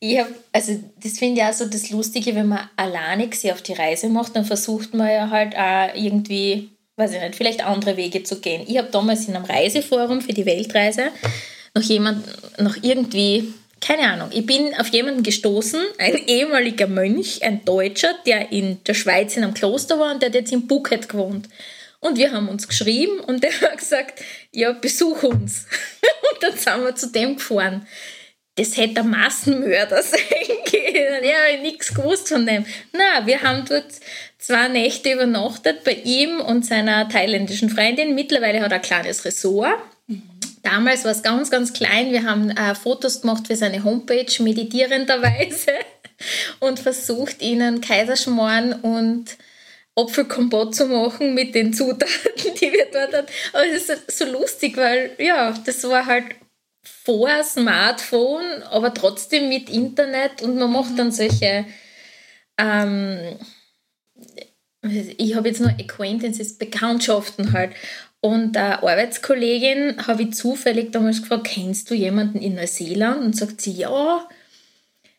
ich hab, also das finde ich auch so das Lustige, wenn man alleine sich auf die Reise macht, dann versucht man ja halt auch irgendwie, weiß ich nicht, vielleicht andere Wege zu gehen. Ich habe damals in einem Reiseforum für die Weltreise noch jemand, noch irgendwie, keine Ahnung, ich bin auf jemanden gestoßen, ein ehemaliger Mönch, ein Deutscher, der in der Schweiz in einem Kloster war und der hat jetzt in Phuket gewohnt. Und wir haben uns geschrieben und der hat gesagt, ja, besuch uns. *laughs* und dann sind wir zu dem gefahren das hätte ein Massenmörder *laughs* sein können. Ich habe nichts gewusst von dem. Na, wir haben dort zwei Nächte übernachtet bei ihm und seiner thailändischen Freundin. Mittlerweile hat er ein kleines Ressort. Damals war es ganz, ganz klein. Wir haben äh, Fotos gemacht für seine Homepage, meditierenderweise, *laughs* und versucht, ihnen Kaiserschmarrn und Apfelkompott zu machen mit den Zutaten, *laughs* die wir dort hatten. Aber es ist so lustig, weil ja, das war halt vor Smartphone, aber trotzdem mit Internet und man macht dann solche. Ähm, ich habe jetzt nur Acquaintances, Bekanntschaften halt. Und eine Arbeitskollegin habe ich zufällig damals gefragt, kennst du jemanden in Neuseeland? Und sagt sie, ja,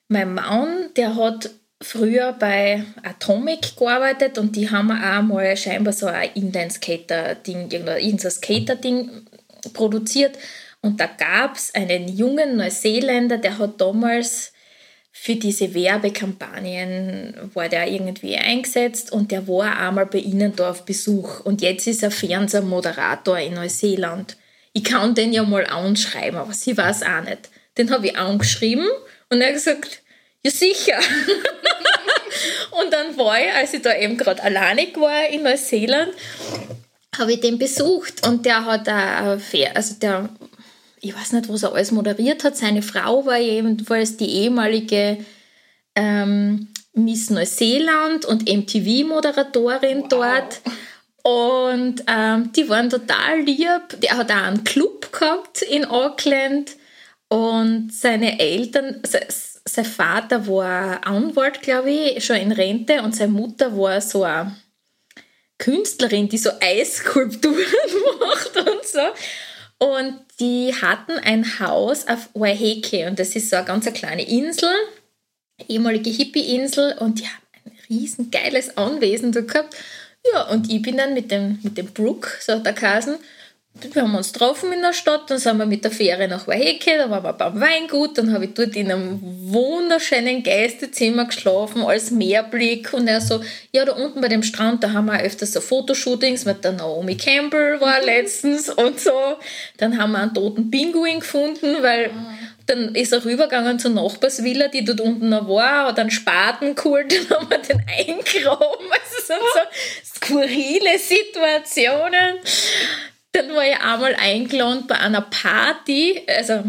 mein Mann, der hat früher bei Atomic gearbeitet und die haben auch mal scheinbar so ein Inline-Skater-Ding, irgendein Skater-Ding produziert. Und da gab es einen jungen Neuseeländer, der hat damals für diese Werbekampagnen war der irgendwie eingesetzt und der war einmal bei ihnen da auf Besuch und jetzt ist er Fernsehmoderator in Neuseeland. Ich kann den ja mal anschreiben, aber sie weiß auch nicht. Den habe ich angeschrieben und er hat gesagt, ja sicher. *laughs* und dann war ich, als ich da eben gerade alleinig war in Neuseeland, habe ich den besucht und der hat ein, also der ich weiß nicht, was er alles moderiert hat. Seine Frau war jedenfalls die ehemalige ähm, Miss Neuseeland und MTV-Moderatorin wow. dort. Und ähm, die waren total lieb. Der hat auch einen Club gehabt in Auckland. Und seine Eltern, sein Vater war Anwalt, glaube ich, schon in Rente. Und seine Mutter war so eine Künstlerin, die so Eisskulpturen *laughs* macht und so. Und die hatten ein Haus auf Waiheke und das ist so eine ganz kleine Insel, ehemalige Hippie-Insel und die haben ein riesen geiles Anwesen da gehabt. Ja, und ich bin dann mit dem, mit dem Brook, so hat der Kasen, wir haben uns getroffen in der Stadt, dann sind wir mit der Fähre nach Waiheke, da waren wir beim Weingut, dann habe ich dort in einem wunderschönen Gästezimmer geschlafen, als Meerblick und er so, ja, da unten bei dem Strand, da haben wir öfters so Fotoshootings mit der Naomi Campbell war letztens und so. Dann haben wir einen toten Pinguin gefunden, weil dann ist er rübergegangen zur Nachbarsvilla, die dort unten noch war, hat einen Spaten geholt, *laughs* dann haben wir den eingraben. Also sind so skurrile Situationen. Dann war ich einmal eingeladen bei einer Party, also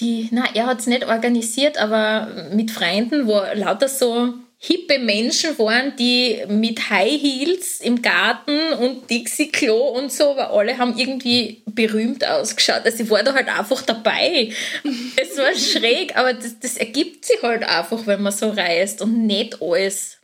die, na, er hat es nicht organisiert, aber mit Freunden, wo lauter so hippe Menschen waren, die mit High Heels im Garten und Dixie-Klo und so, aber alle haben irgendwie berühmt ausgeschaut. Also ich war da halt einfach dabei. es war schräg, aber das, das ergibt sich halt einfach, wenn man so reist und nicht alles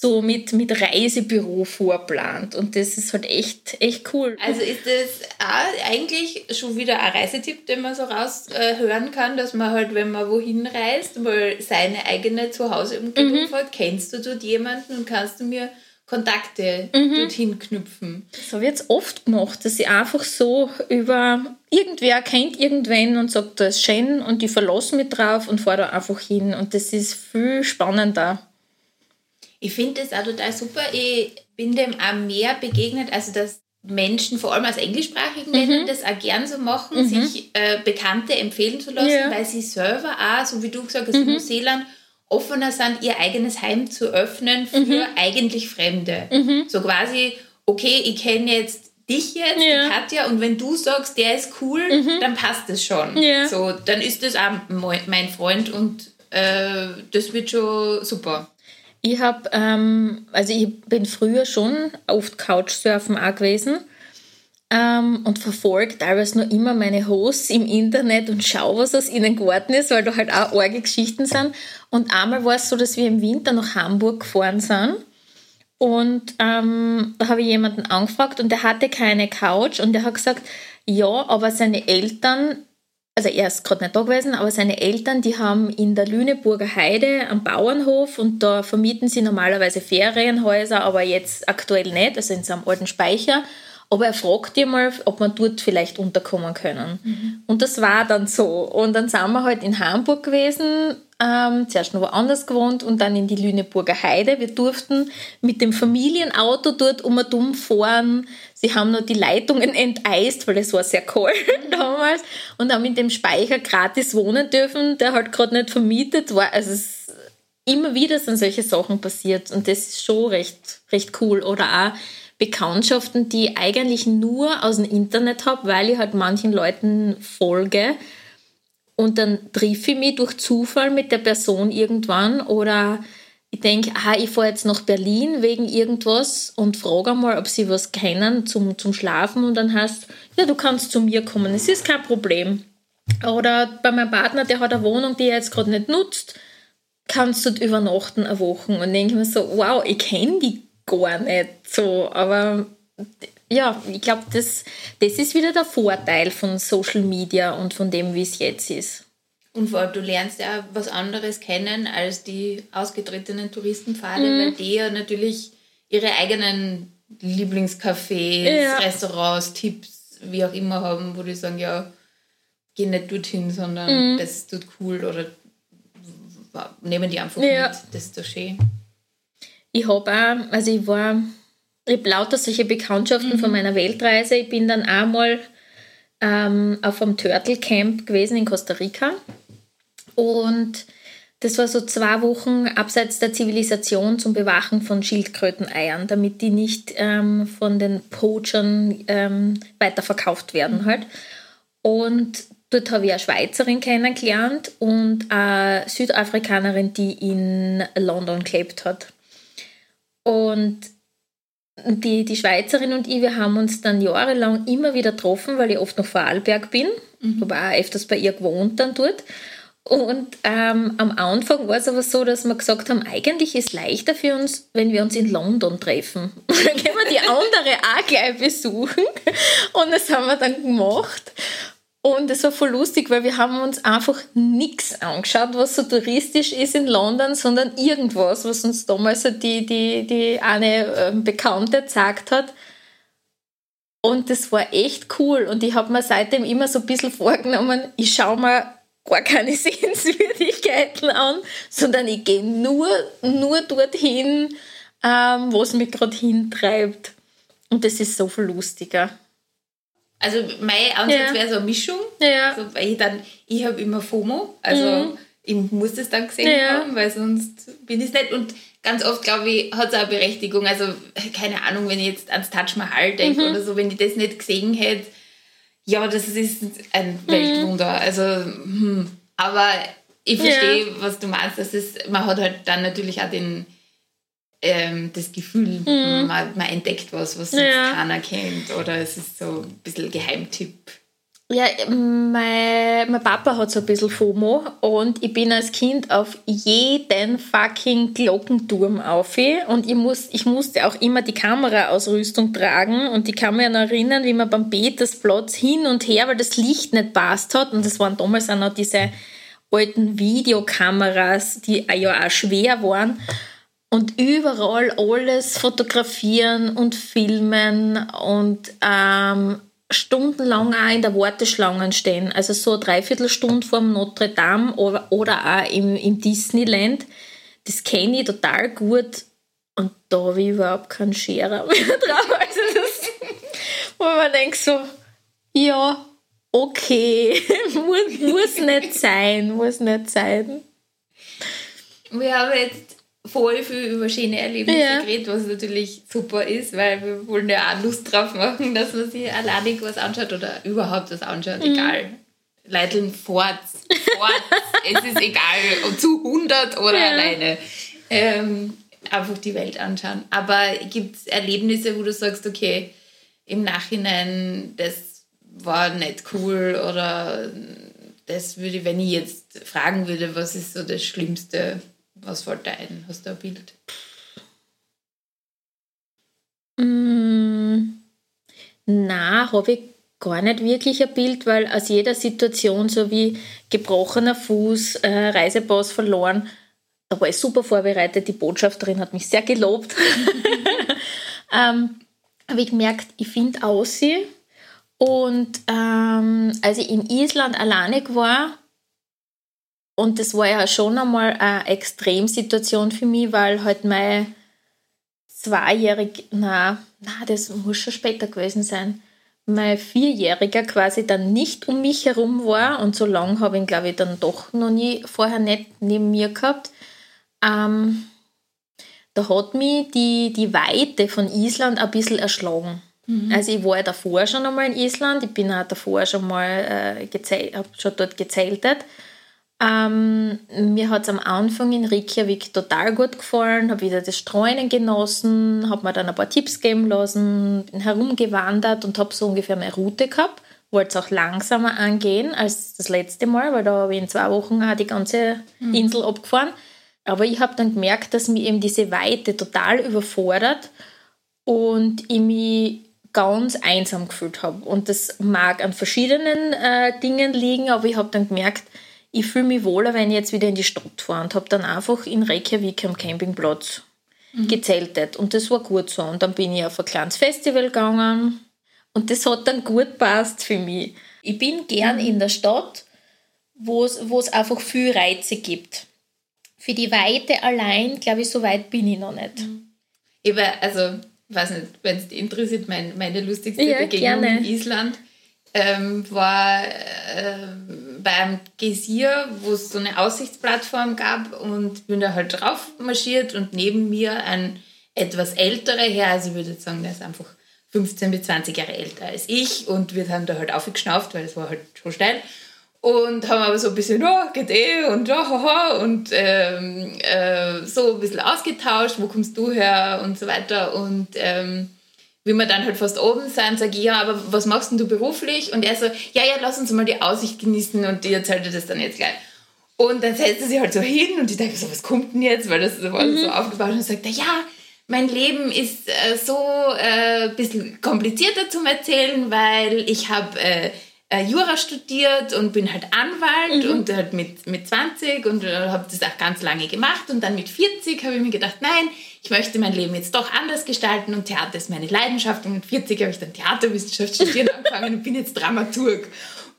so mit, mit Reisebüro vorplant. Und das ist halt echt, echt cool. Also ist das auch eigentlich schon wieder ein Reisetipp, den man so raushören äh, kann, dass man halt, wenn man wohin reist, mal seine eigene Zuhauseumgebung mhm. hat. Kennst du dort jemanden und kannst du mir Kontakte mhm. dorthin knüpfen? Das habe ich jetzt oft gemacht, dass ich einfach so über irgendwer kennt irgendwen und sagt, das ist schön und ich verlasse mich drauf und fahre da einfach hin. Und das ist viel spannender. Ich finde das auch total super. Ich bin dem auch mehr begegnet, also dass Menschen, vor allem aus englischsprachigen Ländern, mhm. das auch gern so machen, mhm. sich äh, Bekannte empfehlen zu lassen, ja. weil sie selber auch, so wie du gesagt hast, mhm. in Neuseeland, offener sind, ihr eigenes Heim zu öffnen für mhm. eigentlich Fremde. Mhm. So quasi, okay, ich kenne jetzt dich jetzt, ja. die Katja, und wenn du sagst, der ist cool, mhm. dann passt das schon. Ja. So, dann ist das auch mein Freund und äh, das wird schon super. Ich habe, ähm, also ich bin früher schon oft Couchsurfen auch gewesen ähm, und verfolge teilweise noch immer meine Hosts im Internet und schaue, was aus ihnen geworden ist, weil da halt auch arge Geschichten sind. Und einmal war es so, dass wir im Winter nach Hamburg gefahren sind und ähm, da habe ich jemanden angefragt und der hatte keine Couch und der hat gesagt, ja, aber seine Eltern also er ist gerade nicht da gewesen, aber seine Eltern, die haben in der Lüneburger Heide am Bauernhof und da vermieten sie normalerweise Ferienhäuser, aber jetzt aktuell nicht, also in seinem alten Speicher. Aber er fragt die mal, ob man dort vielleicht unterkommen können. Mhm. Und das war dann so. Und dann sind wir halt in Hamburg gewesen, ähm, zuerst noch woanders gewohnt und dann in die Lüneburger Heide. Wir durften mit dem Familienauto dort um und um fahren. Sie haben noch die Leitungen enteist, weil es war sehr kalt *laughs* damals und haben in dem Speicher gratis wohnen dürfen, der halt gerade nicht vermietet war. Also es immer wieder sind solche Sachen passiert und das ist schon recht, recht cool. Oder auch Bekanntschaften, die ich eigentlich nur aus dem Internet habe, weil ich halt manchen Leuten folge. Und dann treffe ich mich durch Zufall mit der Person irgendwann oder ich denke, ah, ich fahre jetzt nach Berlin wegen irgendwas und frage mal, ob sie was kennen zum, zum Schlafen und dann heißt, ja, du kannst zu mir kommen, es ist kein Problem. Oder bei meinem Partner, der hat eine Wohnung, die er jetzt gerade nicht nutzt, kannst du übernachten eine Woche und denke mir so, wow, ich kenne die gar nicht so. Aber ja, ich glaube, das, das ist wieder der Vorteil von Social Media und von dem, wie es jetzt ist. Und vor allem, du lernst ja was anderes kennen als die ausgetretenen Touristenpfade, mhm. weil die ja natürlich ihre eigenen Lieblingscafés, ja. Restaurants, Tipps, wie auch immer haben, wo die sagen, ja, geh nicht dorthin, sondern mhm. das dort cool oder nehmen die einfach ja. mit, das ist so schön ich habe auch, also ich war, ich habe lauter solche Bekanntschaften mhm. von meiner Weltreise. Ich bin dann einmal ähm, auf einem Turtle Camp gewesen in Costa Rica und das war so zwei Wochen abseits der Zivilisation zum Bewachen von Schildkröteneiern, damit die nicht ähm, von den Poachern ähm, weiterverkauft werden mhm. halt. Und dort habe ich eine Schweizerin kennengelernt und eine Südafrikanerin, die in London gelebt hat. Und die, die Schweizerin und ich, wir haben uns dann jahrelang immer wieder getroffen, weil ich oft noch Vorarlberg bin. Mhm. Habe auch öfters bei ihr gewohnt dann dort. Und ähm, am Anfang war es aber so, dass wir gesagt haben, eigentlich ist es leichter für uns, wenn wir uns in London treffen. *laughs* dann können wir die andere auch gleich besuchen. Und das haben wir dann gemacht. Und es war voll lustig, weil wir haben uns einfach nichts angeschaut, was so touristisch ist in London, sondern irgendwas, was uns damals die, die, die eine ähm, Bekannte gesagt hat. Und das war echt cool. Und ich habe mir seitdem immer so ein bisschen vorgenommen, ich schaue mir gar keine *laughs* Sehenswürdigkeiten an, sondern ich gehe nur, nur dorthin, ähm, wo es mich gerade hintreibt. Und das ist so viel lustiger. Also mein Ansatz ja. wäre so eine Mischung. Ja. Also, weil ich dann, ich habe immer FOMO, also mhm. ich muss das dann gesehen ja. haben, weil sonst bin ich es nicht. Und ganz oft, glaube ich, hat es auch Berechtigung. Also keine Ahnung, wenn ich jetzt ans Taj Mahal denke mhm. oder so, wenn ich das nicht gesehen hätte, ja, das ist ein mhm. Weltwunder. Also, hm. aber ich verstehe, was du meinst. Das ist, man hat halt dann natürlich auch den ähm, das Gefühl, mhm. man, man, entdeckt was, was ja. keiner kennt. Oder es ist so ein bisschen Geheimtipp. Ja, mein, mein Papa hat so ein bisschen FOMO und ich bin als Kind auf jeden fucking Glockenturm auf und ich, muss, ich musste auch immer die Kameraausrüstung tragen und ich kann mich noch erinnern, wie man beim Petersplatz hin und her, weil das Licht nicht passt hat und das waren damals auch noch diese alten Videokameras, die ja auch schwer waren und überall alles fotografieren und filmen und ähm, stundenlang auch in der Warteschlange stehen. Also so eine Dreiviertelstunde dem Notre Dame oder, oder auch im, im Disneyland. Das kenne ich total gut. Und da habe ich überhaupt keinen Scherer *laughs* mehr drauf. Also das, wo man denkt so, ja, okay, *laughs* muss, muss nicht sein, muss nicht sein. Wir haben jetzt voll viel über schöne Erlebnisse ja. geredet, was natürlich super ist, weil wir wollen ja auch Lust drauf machen, *laughs* dass man sich alleinig was anschaut oder überhaupt was anschaut, mhm. egal. Leiteln fort, fort, *laughs* es ist egal, zu 100 oder ja. alleine. Ähm, einfach die Welt anschauen. Aber gibt es Erlebnisse, wo du sagst, okay, im Nachhinein, das war nicht cool oder das würde, wenn ich jetzt fragen würde, was ist so das Schlimmste, was fällt dir ein? Hast du ein Bild? Mm, na, habe ich gar nicht wirklich ein Bild, weil aus jeder Situation, so wie gebrochener Fuß, äh, Reisepass verloren, da war ich super vorbereitet. Die Botschafterin hat mich sehr gelobt. *laughs* ähm, habe ich gemerkt, ich finde Aussie. Und ähm, als ich in Island alleinig war, und das war ja schon einmal eine Extremsituation für mich, weil halt mein zweijährig, na, na, das muss schon später gewesen sein, mein Vierjähriger quasi dann nicht um mich herum war und so lange habe ich ihn, glaube ich, dann doch noch nie vorher nicht neben mir gehabt. Ähm, da hat mich die, die Weite von Island ein bisschen erschlagen. Mhm. Also ich war ja davor schon einmal in Island, ich bin auch davor schon mal äh, gezählt, habe schon dort gezeltet ähm, mir hat es am Anfang in Reykjavik total gut gefallen, habe wieder das Streunen genossen, habe mir dann ein paar Tipps geben lassen, bin herumgewandert und habe so ungefähr meine Route gehabt. Wollte es auch langsamer angehen als das letzte Mal, weil da habe ich in zwei Wochen auch die ganze mhm. Insel abgefahren. Aber ich habe dann gemerkt, dass mich eben diese Weite total überfordert und ich mich ganz einsam gefühlt habe. Und das mag an verschiedenen äh, Dingen liegen, aber ich habe dann gemerkt, ich fühle mich wohler, wenn ich jetzt wieder in die Stadt fahre und habe dann einfach in Reykjavik am Campingplatz mhm. gezeltet und das war gut so. Und dann bin ich auf ein kleines Festival gegangen und das hat dann gut passt für mich. Ich bin gern mhm. in der Stadt, wo es einfach viel Reize gibt. Für die Weite allein, glaube ich, so weit bin ich noch nicht. Mhm. Ich war, also, weiß nicht, wenn es dich interessiert, mein, meine lustigste ja, Begegnung gerne. in Island ähm, war äh, beim Geysir, wo es so eine Aussichtsplattform gab und bin da halt drauf marschiert und neben mir ein etwas älterer Herr, also ich würde sagen, der ist einfach 15 bis 20 Jahre älter als ich und wir haben da halt aufgeschnauft, weil es war halt schon steil und haben aber so ein bisschen, oh, geht eh und ja, haha und ähm, äh, so ein bisschen ausgetauscht, wo kommst du her und so weiter und ähm, wie wir dann halt fast oben sind, sage ich, ja, aber was machst denn du beruflich? Und er so, ja, ja, lass uns mal die Aussicht genießen und die erzählt dir das dann jetzt gleich. Und dann setzt er sich halt so hin und ich denke so, was kommt denn jetzt? Weil das war mhm. so aufgebaut und sagt er, ja, mein Leben ist äh, so ein äh, bisschen komplizierter zum Erzählen, weil ich habe äh, äh, Jura studiert und bin halt Anwalt mhm. und halt mit, mit 20 und äh, habe das auch ganz lange gemacht und dann mit 40 habe ich mir gedacht, nein, ich möchte mein Leben jetzt doch anders gestalten und Theater ist meine Leidenschaft und mit 40 habe ich dann Theaterwissenschaft studieren *laughs* angefangen und bin jetzt Dramaturg.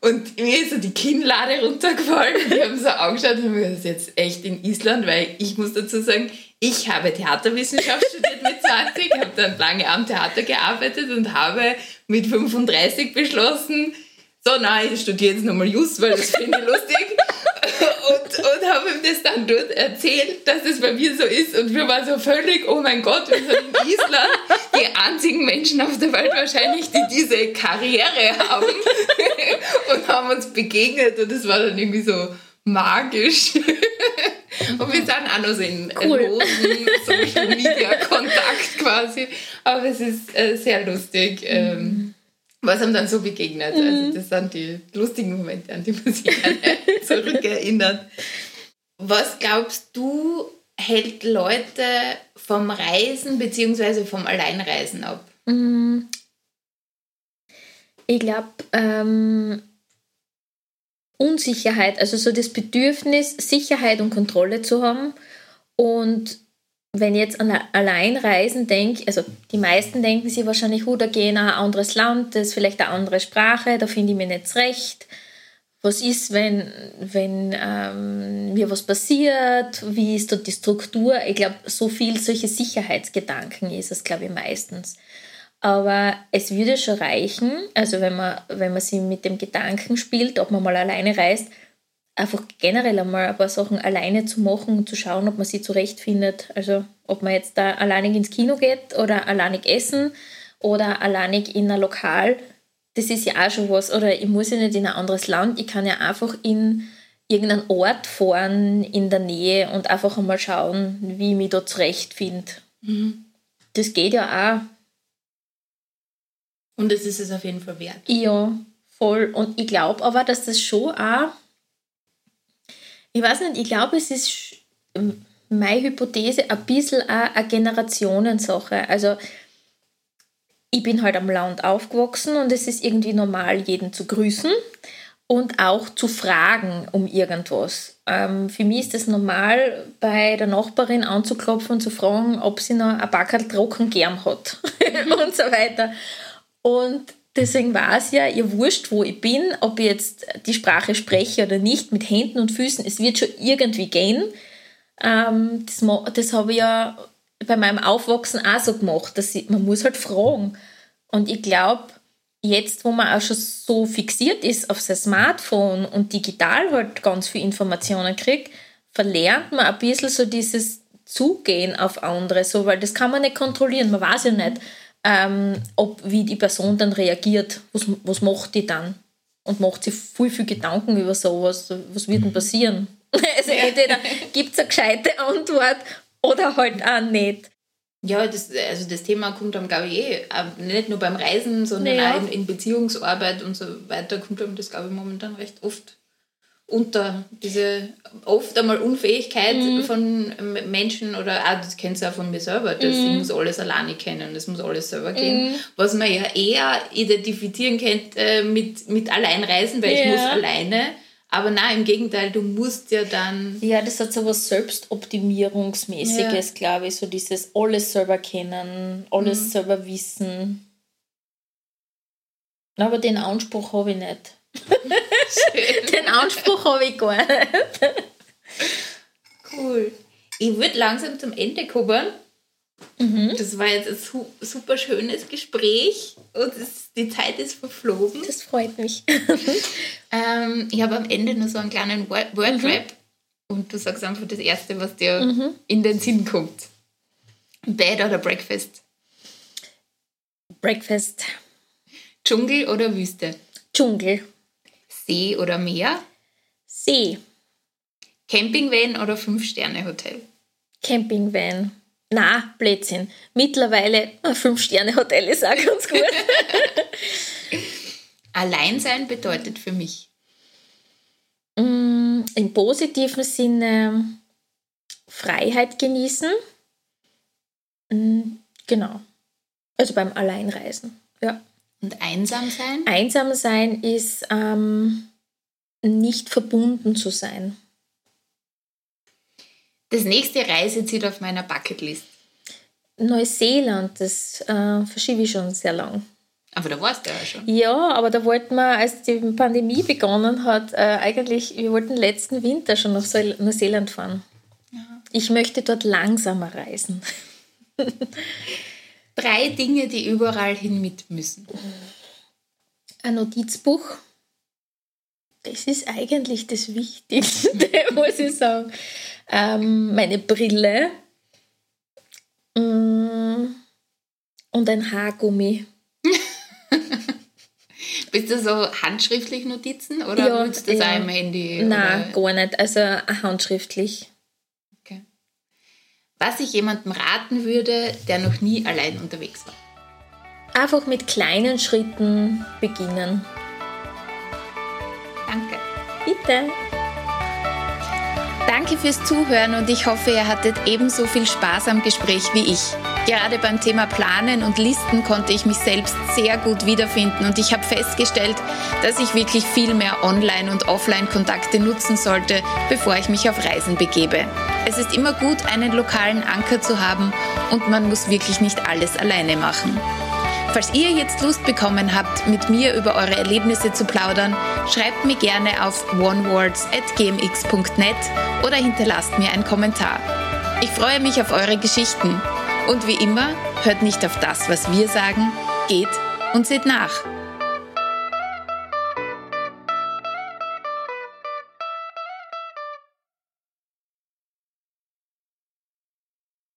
Und mir ist so die Kinnlade runtergefallen und ich habe so angeschaut und mir das ist jetzt echt in Island, weil ich muss dazu sagen, ich habe Theaterwissenschaft studiert mit 20, habe dann lange am Theater gearbeitet und habe mit 35 beschlossen, so nein, ich studiere jetzt nochmal Just, weil das finde ich lustig. *laughs* und, und habe ihm das dann dort erzählt, dass es bei mir so ist. Und wir waren so völlig, oh mein Gott, wir sind in Island die einzigen Menschen auf der Welt wahrscheinlich, die diese Karriere haben. *laughs* und haben uns begegnet und es war dann irgendwie so magisch. Und wir sind auch noch so in cool. losen Social Media Kontakt quasi. Aber es ist äh, sehr lustig. Ähm, Was einem dann so begegnet. Also mhm. Also das sind die lustigen Momente, an die man sich *laughs* zurückerinnert. Was glaubst du, hält Leute vom Reisen bzw. vom Alleinreisen ab? Mhm. Ich glaube, ähm, Unsicherheit, also so das Bedürfnis, Sicherheit und Kontrolle zu haben. Und wenn ich jetzt an Alleinreisen denke, also die meisten denken sich wahrscheinlich, oh, da gehe ich in ein anderes Land, das ist vielleicht eine andere Sprache, da finde ich mich nicht recht. Was ist, wenn, wenn ähm, mir was passiert? Wie ist dort die Struktur? Ich glaube, so viel solche Sicherheitsgedanken ist es, glaube ich, meistens. Aber es würde schon reichen, also wenn man, wenn man sich mit dem Gedanken spielt, ob man mal alleine reist, einfach generell einmal ein paar Sachen alleine zu machen und zu schauen, ob man sie zurechtfindet. Also ob man jetzt da alleinig ins Kino geht oder alleinig essen oder alleinig in ein Lokal, das ist ja auch schon was. Oder ich muss ja nicht in ein anderes Land, ich kann ja einfach in irgendeinen Ort fahren in der Nähe und einfach einmal schauen, wie ich mich da zurechtfinde. Mhm. Das geht ja auch. Und es ist es auf jeden Fall wert. Ja, voll. Und ich glaube aber, dass das schon auch, ich weiß nicht, ich glaube, es ist meine Hypothese ein bisschen eine Generationensache. Also ich bin halt am Land aufgewachsen und es ist irgendwie normal, jeden zu grüßen und auch zu fragen um irgendwas. Ähm, für mich ist es normal, bei der Nachbarin anzuklopfen und zu fragen, ob sie noch ein Backerl trocken gern hat *laughs* und so weiter. Und deswegen war es ja, ihr wurscht, wo ich bin, ob ich jetzt die Sprache spreche oder nicht, mit Händen und Füßen, es wird schon irgendwie gehen. Ähm, das, das habe ich ja bei meinem Aufwachsen auch so gemacht, dass ich, man muss halt fragen. Und ich glaube, jetzt, wo man auch schon so fixiert ist auf sein Smartphone und digital halt ganz viele Informationen kriegt, verlernt man ein bisschen so dieses Zugehen auf andere, so, weil das kann man nicht kontrollieren, man weiß ja nicht ähm, ob wie die Person dann reagiert, was, was macht die dann? Und macht sich viel, viel Gedanken über sowas, was wird denn mhm. passieren? *laughs* Also entweder gibt es eine gescheite Antwort oder halt auch nicht. Ja, das, also das Thema kommt dann, glaube ich, eh, nicht nur beim Reisen, sondern naja. auch in, in Beziehungsarbeit und so weiter, kommt einem das, glaube ich, momentan recht oft unter diese oft einmal Unfähigkeit mhm. von Menschen oder auch, das kennst du auch von mir selber, dass mhm. ich muss alles alleine kennen, das muss alles selber gehen, mhm. was man ja eher identifizieren könnte äh, mit, mit Alleinreisen, weil ja. ich muss alleine, aber nein, im Gegenteil, du musst ja dann... Ja, das hat so was Selbstoptimierungsmäßiges, ja. glaube ich, so dieses alles selber kennen, alles mhm. selber wissen. Aber den Anspruch habe ich nicht. Den Anspruch habe ich gar nicht. Cool. Ich würde langsam zum Ende kommen. Mhm. Das war jetzt ein super schönes Gespräch und es, die Zeit ist verflogen. Das freut mich. *laughs* ähm, ich habe am Ende nur so einen kleinen Wordrap mhm. und du sagst einfach das Erste, was dir mhm. in den Sinn kommt. Bed oder Breakfast? Breakfast. Dschungel oder Wüste? Dschungel. See oder Meer? See. Campingvan oder Fünf-Sterne-Hotel? Campingvan. Na, Blödsinn. Mittlerweile ein Fünf-Sterne-Hotel ist auch ganz gut. *laughs* Alleinsein bedeutet für mich? Mm, Im positiven Sinne Freiheit genießen. Mm, genau. Also beim Alleinreisen. Ja. Und einsam sein? Einsam sein ist ähm, nicht verbunden zu sein. Das nächste Reiseziel auf meiner Bucketlist. Neuseeland, das äh, verschiebe ich schon sehr lang. Aber da warst du ja schon. Ja, aber da wollten wir, als die Pandemie begonnen hat, äh, eigentlich, wir wollten letzten Winter schon nach Neuseeland fahren. Ja. Ich möchte dort langsamer reisen. *laughs* drei Dinge, die überall hin mit müssen? Ein Notizbuch. Das ist eigentlich das Wichtigste, *laughs* muss ich sagen. Ähm, meine Brille mm, und ein Haargummi. *laughs* Bist du so handschriftlich Notizen oder ja, nutzt du das ja. auch im Handy? Nein, gar nicht. Also handschriftlich was ich jemandem raten würde, der noch nie allein unterwegs war? einfach mit kleinen Schritten beginnen. Danke. Bitte. Danke fürs Zuhören und ich hoffe, ihr hattet ebenso viel Spaß am Gespräch wie ich. Gerade beim Thema Planen und Listen konnte ich mich selbst sehr gut wiederfinden und ich habe festgestellt, dass ich wirklich viel mehr Online- und Offline-Kontakte nutzen sollte, bevor ich mich auf Reisen begebe. Es ist immer gut, einen lokalen Anker zu haben und man muss wirklich nicht alles alleine machen. Falls ihr jetzt Lust bekommen habt, mit mir über eure Erlebnisse zu plaudern, schreibt mir gerne auf onewords.gmx.net oder hinterlasst mir einen Kommentar. Ich freue mich auf eure Geschichten. Und wie immer, hört nicht auf das, was wir sagen, geht und seht nach.